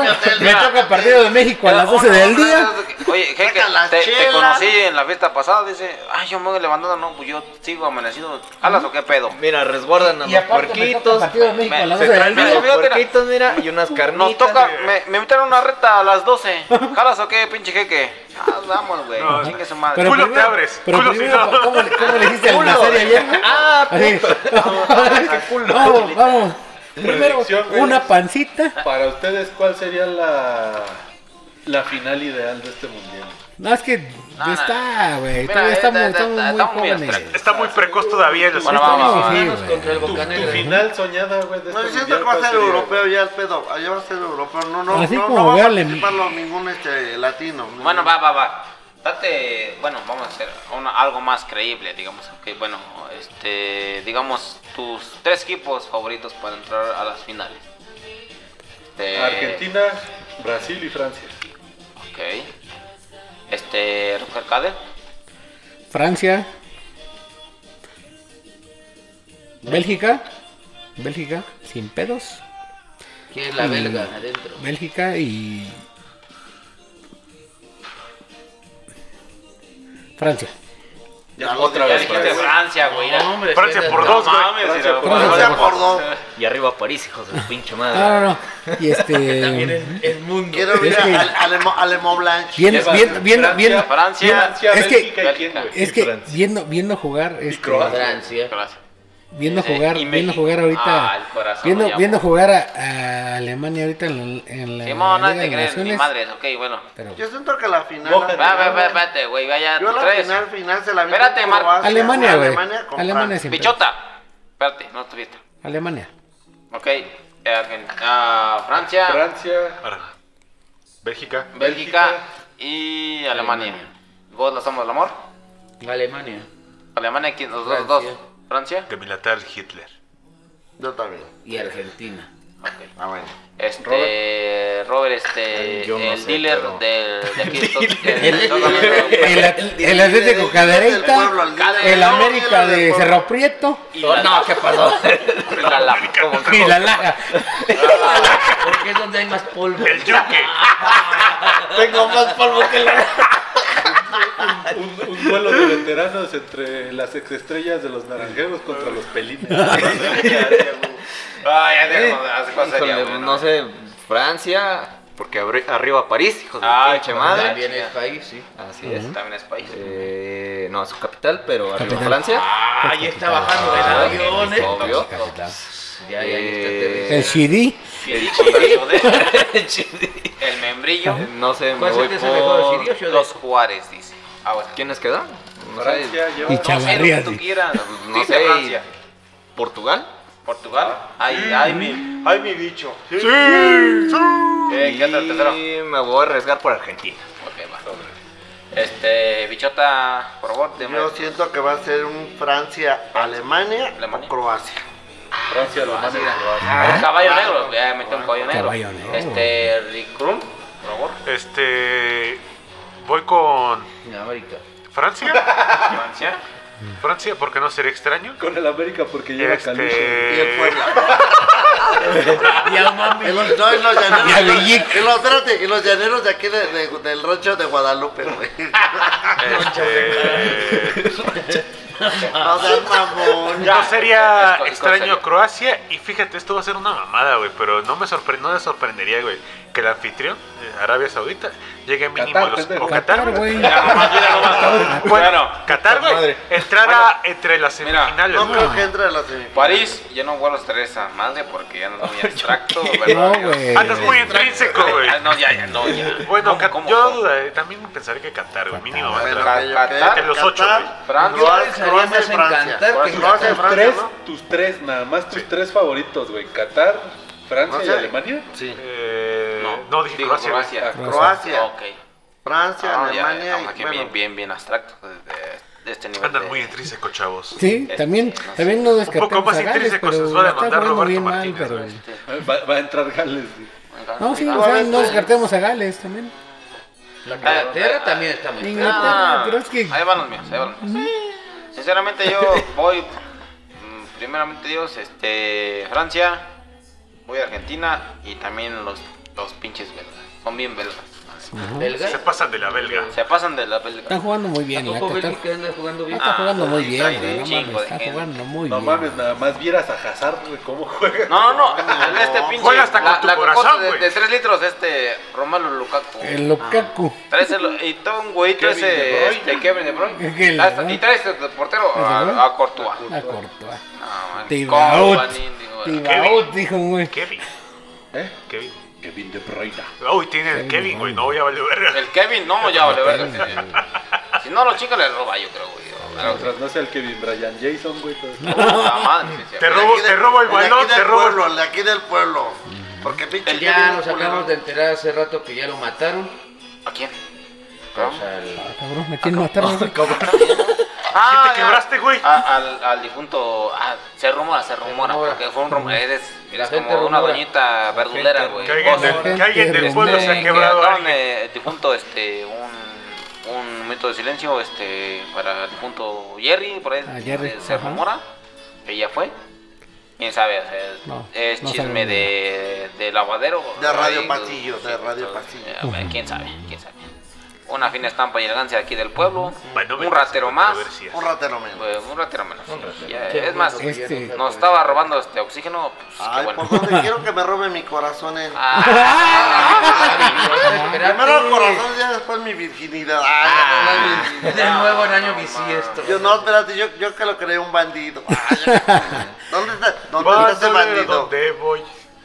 Ven a mi hotel, Me ven a toca mi el partido de México a las 12 del día. Oye, las te, te conocí en la fiesta pasada, dice, ay, yo me voy levantando, no, pues yo sigo amanecido. ¿Jalas o qué pedo? Mira, resguardan a Y los puerquitos. partido de México a las Se 12 del traen- día. Mira, mira, Puerquitos, mira, y unas carnitas. Nos toca, me, me invitaron a una reta a las 12. ¿Jalas o qué, pinche jeque? Ah, vamos, güey, No. chingue su madre. Pero Culo primero- te abres, Pero culo si primero, no. ¿cómo, le- ¿cómo le dijiste al Nazario ayer? Ah, Así. Vamos, vamos. Primero, una pancita. Para ustedes, ¿cuál sería la, la final ideal de este mundial? No, es que No, no. está, güey. Mira, Todavía eh, estamos, estamos muy estamos muy jóvenes. abstractos. Está muy precoz todavía el Bueno, vamos, Sí, vamos. sí, contra el Tu, tu final soñada, güey, No, este yo siento que va a ¿cuál ser europeo ya el pedo. Allá va a ser europeo. No, no, Así no, como no va a participarlo ningún este, latino. Bueno, va, va, va. Date, bueno, vamos a hacer una- algo más creíble, digamos. Que bueno, este, digamos, tus tres equipos favoritos para entrar a las finales. Este, Argentina, Brasil y Francia. Ok. Este, Rocker Cader. Francia. Bélgica. Bélgica, sin pedos. ¿Quién es la belga adentro? Bélgica y. Francia. Ya Otra vez Francia. Francia, güey. No, hombre, Francia por dos, güey. mames, Francia por por- dos. Y arriba París, hijos de pinche madre. No, no, no. Y este. También el, el mundo. Quiero ver Blanche. Viendo, viendo, viendo, Francia, viendo, Francia, Francia, Es que- Bélgica es que viendo, viendo jugar, este, Croacia. Francia. Viendo Sí, jugar, y viendo jugar ahorita, Ah, el corazón viendo, viendo jugar a, a Alemania ahorita en la, en la Simón, no Liga te de crees, ni madres, ok, bueno. pero Yo siento que la final. Moja. Va, va, va, espérate, güey, vaya, Yo la tres. final, final se la vi. Espérate. Croacia, Alemania, güey, Alemania con Alemania siempre, Bichota. Espérate, no tuviste. Alemania, Ok, eh, ah, Francia, Francia, Bélgica. Bélgica y Alemania. ¿Vos la somos del amor? Alemania. Alemania, ¿quién? Los dos, dos. Francia. De militar Hitler. Yo también. Y Argentina. Ok. Ah, bueno. Este, Robert, este, Yo no el sé, dealer pero- del, de aquí. to- el, el- el, el- el Atlético Cadereyta, pueblo, el América de. Cerro Prieto y la, no, ¿qué pasó? y la, la- como- y la Laja, Porque es donde hay más polvo. El Yuque. Tengo más polvo que la. un, un duelo de veteranos entre las exestrellas de los naranjeros contra los pelines. Güey, no sé, Francia, porque abri- arriba París, hijos de pinche pues, madre. También es país, sí. Así es. También es país. Eh, no, es su capital, pero arriba. Francia. Ah, ya está bajando el Ah, avión, eh. Obvio. Ya, ya, ya Eh, está el Chidi, El membrillo, No sé, me ¿Cuál voy mejor, por... O los Juárez, dice. Ah, bueno. ¿Quiénes quedan? No Francia y No sé, lo que Chavarría, tú sí. quieras. no Dice sé, Francia. ¿Portugal? Portugal. Ay, ay, mi, ay, mi bicho. Sí. Eh, ¿Qué otro tercero? Y me voy a arriesgar por Argentina. Ok, va. Este, bichota, por favor. Yo siento que va a ser un Francia-Alemania Alemania. o Croacia. Francia, Alemania, mira. Croacia. El caballo negro, ya metió un caballo negro. Caballo negro. Este, Rick Krum, por favor. Este. Voy con En América. Francia. Francia. Francia, porque no sería extraño. Con el América porque lleva. Este. Y el Puebla. Ya mami. Y los, no, y los llaneros. Y a Villic. y los, espérate, y los llaneros de aquí de, de- del rancho de Guadalupe, güey. Este. No seas mamón. No sería esto extraño sería. Croacia y fíjate, esto va a ser una mamada, güey, pero no me, sorpre- no me sorprendería, güey, que el anfitrión, eh, Arabia Saudita, llegue mínimo Qatar, a los... pendejo. o Qatar, Qatar, güey. Ya, nomás, mira, nomás. Bueno, Qatar, güey, Madre. entrara entre las semifinales. No güey. creo que entre a la semifinal. París, yo no vuelvo a estar esa madre porque ya no es muy abstracto, No, ¿verdad? güey. Andas muy intrínseco, güey. Ah, No, ya, ya, no, ya. Bueno, ¿Cómo, Cat- cómo, yo cómo? dudaría, también pensaré que Qatar, güey, mínimo va a entrar. que yo Qatar, creo de los ocho, Qatar, güey. Francia. Croacia, Croacia más y en Francia. Que Croacia Tus Francia, tres, ¿no? tus tres, nada más tus tres favoritos, güey. Qatar, Francia y Alemania. Sí. Eh, no, dije digo Croacia. Croacia. Francia, Ah, Alemania ya, y bueno, bien, bien, bien abstracto de, este nivel. Andan de- muy intrínseco, chavos. Sí, también, también no descartamos más a Gales, intrínseco se pero nos va a demandar Roberto Martínez, pero... güey. Va, va a entrar Gales. No, sí, o sea, no descartemos a Gales también. La Inglaterra también está muy Inglaterra. Ah, pero es que- Ahí van los míos, ahí van los míos. Sinceramente yo voy, mm, primeramente Dios, este, Francia, voy a Argentina y también los, los pinches belgas. Son bien belgas. Belga. Se pasan de la belga. Se pasan de la belga. Están jugando muy bien, Tampoco Qatar. Bélgica anda jugando bien. Está Ah, jugando muy sí, bien, no chingo mames, de está gente. jugando muy No bien. mames, nada más vieras a Hazard, güey, cómo juega. No, no, no, este pinche. Juega hasta con la, tu la corazón, de, de 3 litros, este, Romalo Lukaku. El Lukaku. Traes el, y todo un güeyito Kevin De ese, Bruyne. este, Kevin De Bruyne. Ah, Y traes de portero ¿El De Bruyne? a, a Courtois. La cortó. No, man, Tibaut. Tibaut, dijo un güey. Kevin. ¿Eh? Kevin. Kevin De Bruyne. Uy, tiene el Kevin, güey. No, ya valió verga. El Kevin, no, ya vale verga. Si no, los chicos le roba, yo creo, güey. Mientras no sea el Kevin Bryan Jason, güey. todo está- puta madre. Te robo, de- te robo el balón, te robo el... pueblo, de aquí del pueblo. Porque pinche Ya nos acabamos de enterar hace rato que ya lo mataron. ¿A quién? Pues al- Ah, Cabrón, ¿a quién mataron? güey? Ah, ¿Quién te ya. quebraste, güey? A- al, al difunto. Ah, se rumora, se rumora. Porque fue un rumor. Eres, eres como una doñita verdulera, güey. Que alguien, del- gente que alguien del pueblo se ha quebrado Daron alguien. eh, el difunto este, un, un momento de silencio este, para el difunto Jerry, por ahí Ah, Jerry, se ajá. rumora que ya fue. Quién sabe, o sea, es, No, es no chisme de, de lavadero. De Radio Pasillo, de Radio Pasillo. eh, hombre, quién sabe, quién sabe. Una fina estampa y elegancia aquí del pueblo. Bueno, un ratero más. Un ratero menos. Pues, un ratero menos. Ya, Qué es más, este- nos estaba robando este oxígeno. Pues, qué bueno. por donde quiero que me robe mi corazón en... Ah, Primero el corazón, ya después mi virginidad. Ay, ya, De nuevo en año bisiesto. Yo no, espérate, yo, yo que lo creé un bandido. ¿Dónde está, dónde está ese bandido? dónde voy.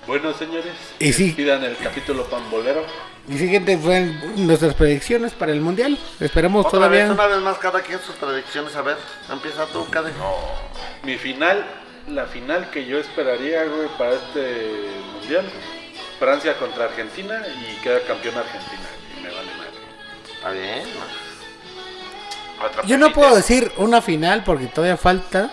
Bueno, señores, Y sí. pidan el capítulo pambolero. Y siguiente fueron nuestras predicciones para el mundial. Esperamos Otra todavía. vez, una vez más, cada quien sus predicciones. A ver, empieza tú, Cade. Mi final, la final que yo esperaría, güey, para este mundial. Francia contra Argentina y queda campeón Argentina. Y me vale madre. Está bien. otra Yo no puedo decir una final porque todavía falta.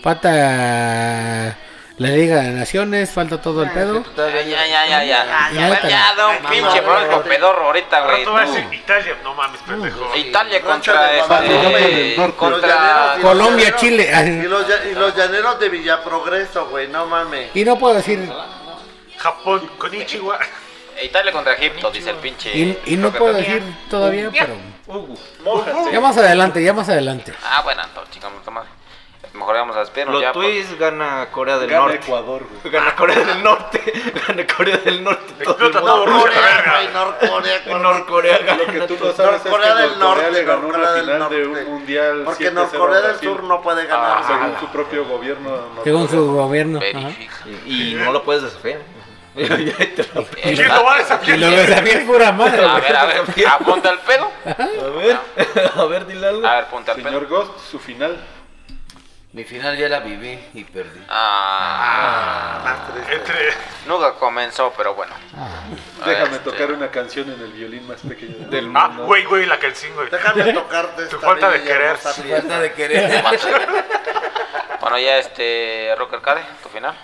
Falta la Liga de Naciones, falta todo el pedo. Ya, ya, ya, ya, ya. Ya, Ya, da un pinche bronco pedorro ahorita, güey. rato va a tú. decir Italia. No mames, pendejo. Italia contra este, contra Colombia, Chile. Y los, lla- y los llaneros de Villaprogreso, güey, no mames. Y no puedo decir. Japón con Ichiwa. Italia contra Egipto, dice el pinche. Y, y no puedo también. decir todavía, pero. Ya más adelante, ya más adelante. Ah, bueno, entonces, chicos, madre. Mejor vamos a despedirnos ya. Los pues. Twist gana Corea del Gana Norte. Ecuador, güey. Gana Corea del Norte. Gana Corea del Norte. Explota todo Norcorea, Norcorea. Norcorea gana. Lo que tú no sabes es que Norcorea del Norcorea Norte, le ganó Norcorea una del final de Norte. un mundial. Porque 7-0 Norcorea del. Sur no puede ganar. Ah, Según su propio gobierno. Según su gobierno. Y no lo puedes desafiar. ¿Quién lo va a Y desafiar? lo pura madre. A ver, a ver, apunta el pedo. A ver, a ver, dile algo. A ver, apunta el pedo. Señor Ghost, su final. Mi final ya la viví y perdí. Ah, Más triste. Entre. nunca comenzó, pero bueno. Déjame Este, tocar una canción en el violín más pequeño del Ah, mundo. güey, güey, la canción, güey. Déjame tocarte Tu falta de querer. Tu falta de querer. Bueno, ya este. Rock Arcade, tu final.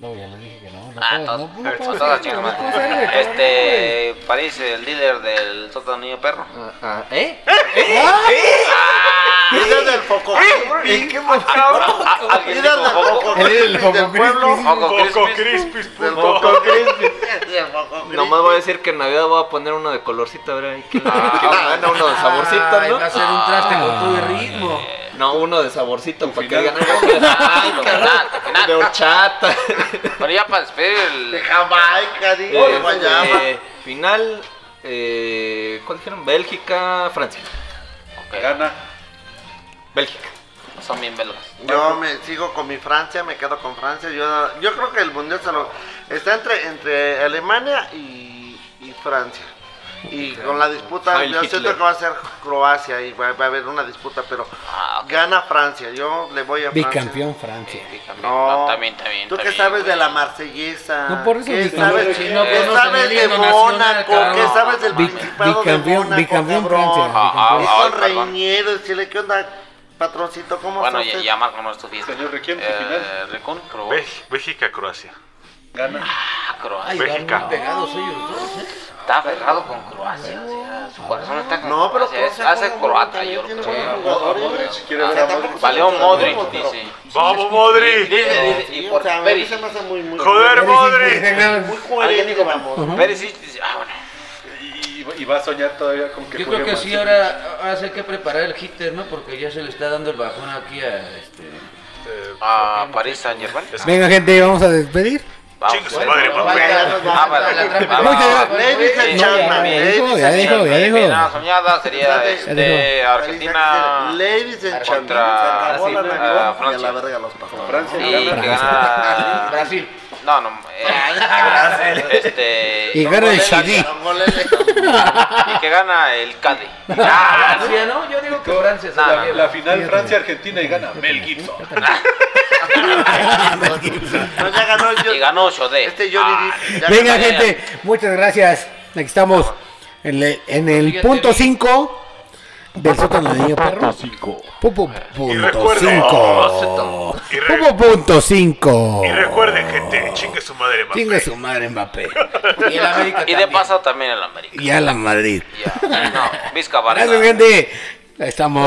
No, ya le dije que no. no Ah, todas. no, Este. París, el líder del sótano niño perro. Ah, ah, ¿Eh? Líder del Foco Crispy. ¿Alguien Líder dijo del Foco? Foco El líder del Crispy Foco del pueblo. Foco Crispy. Del Foco Crispy. Nomás voy a decir que en Navidad voy a poner uno de colorcito, a ver Ah. quién gana uno de saborcito, Ay, va a ¿no? ser un traste con el ritmo. No, uno de saborcito para que digan tu tu final. de horchata. Bueno, ya para despedir De el. Jamaica, digo, de Guayama. eh, final, eh, ¿cuál dijeron? Bélgica, Francia. Gana. Bélgica. son bien belgas. Yo me sigo con mi Francia, me quedo con Francia. Yo, yo creo que el mundial se lo, está entre, entre Alemania y, y Francia. Y con la disputa, Heil yo siento que va a ser Croacia y va, va a haber una disputa, pero Ah, gana Francia. Yo le voy a Francia. Bicampeón Francia. Bicampeón. No, No, también, también. ¿Tú qué también, sabes de la marsellesa? No, por eso ¿Qué sabes, no ¿qué sabes de Mónaco? ¿Qué sabes del Bic- Principado de bicampeón- Mónaco, bicampeón cabrón? Francia, Ah, ah, Es ah, con perdón. Reñero, decirle, ¿qué onda, patroncito? ¿Cómo Bueno, está ya, usted? ya Marco no es tu fiesta. Señor Requiem, Eh, final. Recon, probó. Bej- Bélgica, Croacia. Gana. Ah, Croacia. Ay, van México. muy pegados ellos dos, ¿eh? Está aferrado con Croacia. O sea, su corazón está con No, pero Croacia. Hace croata, yo creo. Valió Modric, dice. ¡Vamos, Modric! Dice, dice, y o por sea, a mí Perisic. se me hace muy, muy ¡Joder, muy- Modric! Muy coherente, vamos. Perisic dice, ah, bueno. Y, va a soñar todavía con que Yo juegue creo que sí, ahora, hay que preparar el hitter, ¿no? Porque ya se le está dando el bajón aquí a este. A París Saint Germain. Venga, gente, vamos a despedir. Chingue su madre, Ah, Sí, gentlemen, ya dijo, ya dijo, soñada sería este. Argentina Ladies and contra se acabó la ah, Navidad y a Francia. la verga los pastores. Francia y gana. que gana Brasil. no no eh, este Y gana el Chile. Y que gana el Cádiz Francia, ¿no? Yo digo que Francia se No, la final Francia-Argentina y gana Mel Gibson. Y ganó Chodé Este Johnny ya Venga, gente, muchas gracias. Aquí estamos en, le- en el punto bien. 5 del sótano de niño perro. Pupo punto recuerden- 5. Y re- Pupo punto 5. Y recuerden, gente, chingue su madre, Mbappé. Chinga su madre Mbappé. Y el América y de paso también el América Y a la Madrid. ya no Vizca Gracias, gente. Ahí Estamos.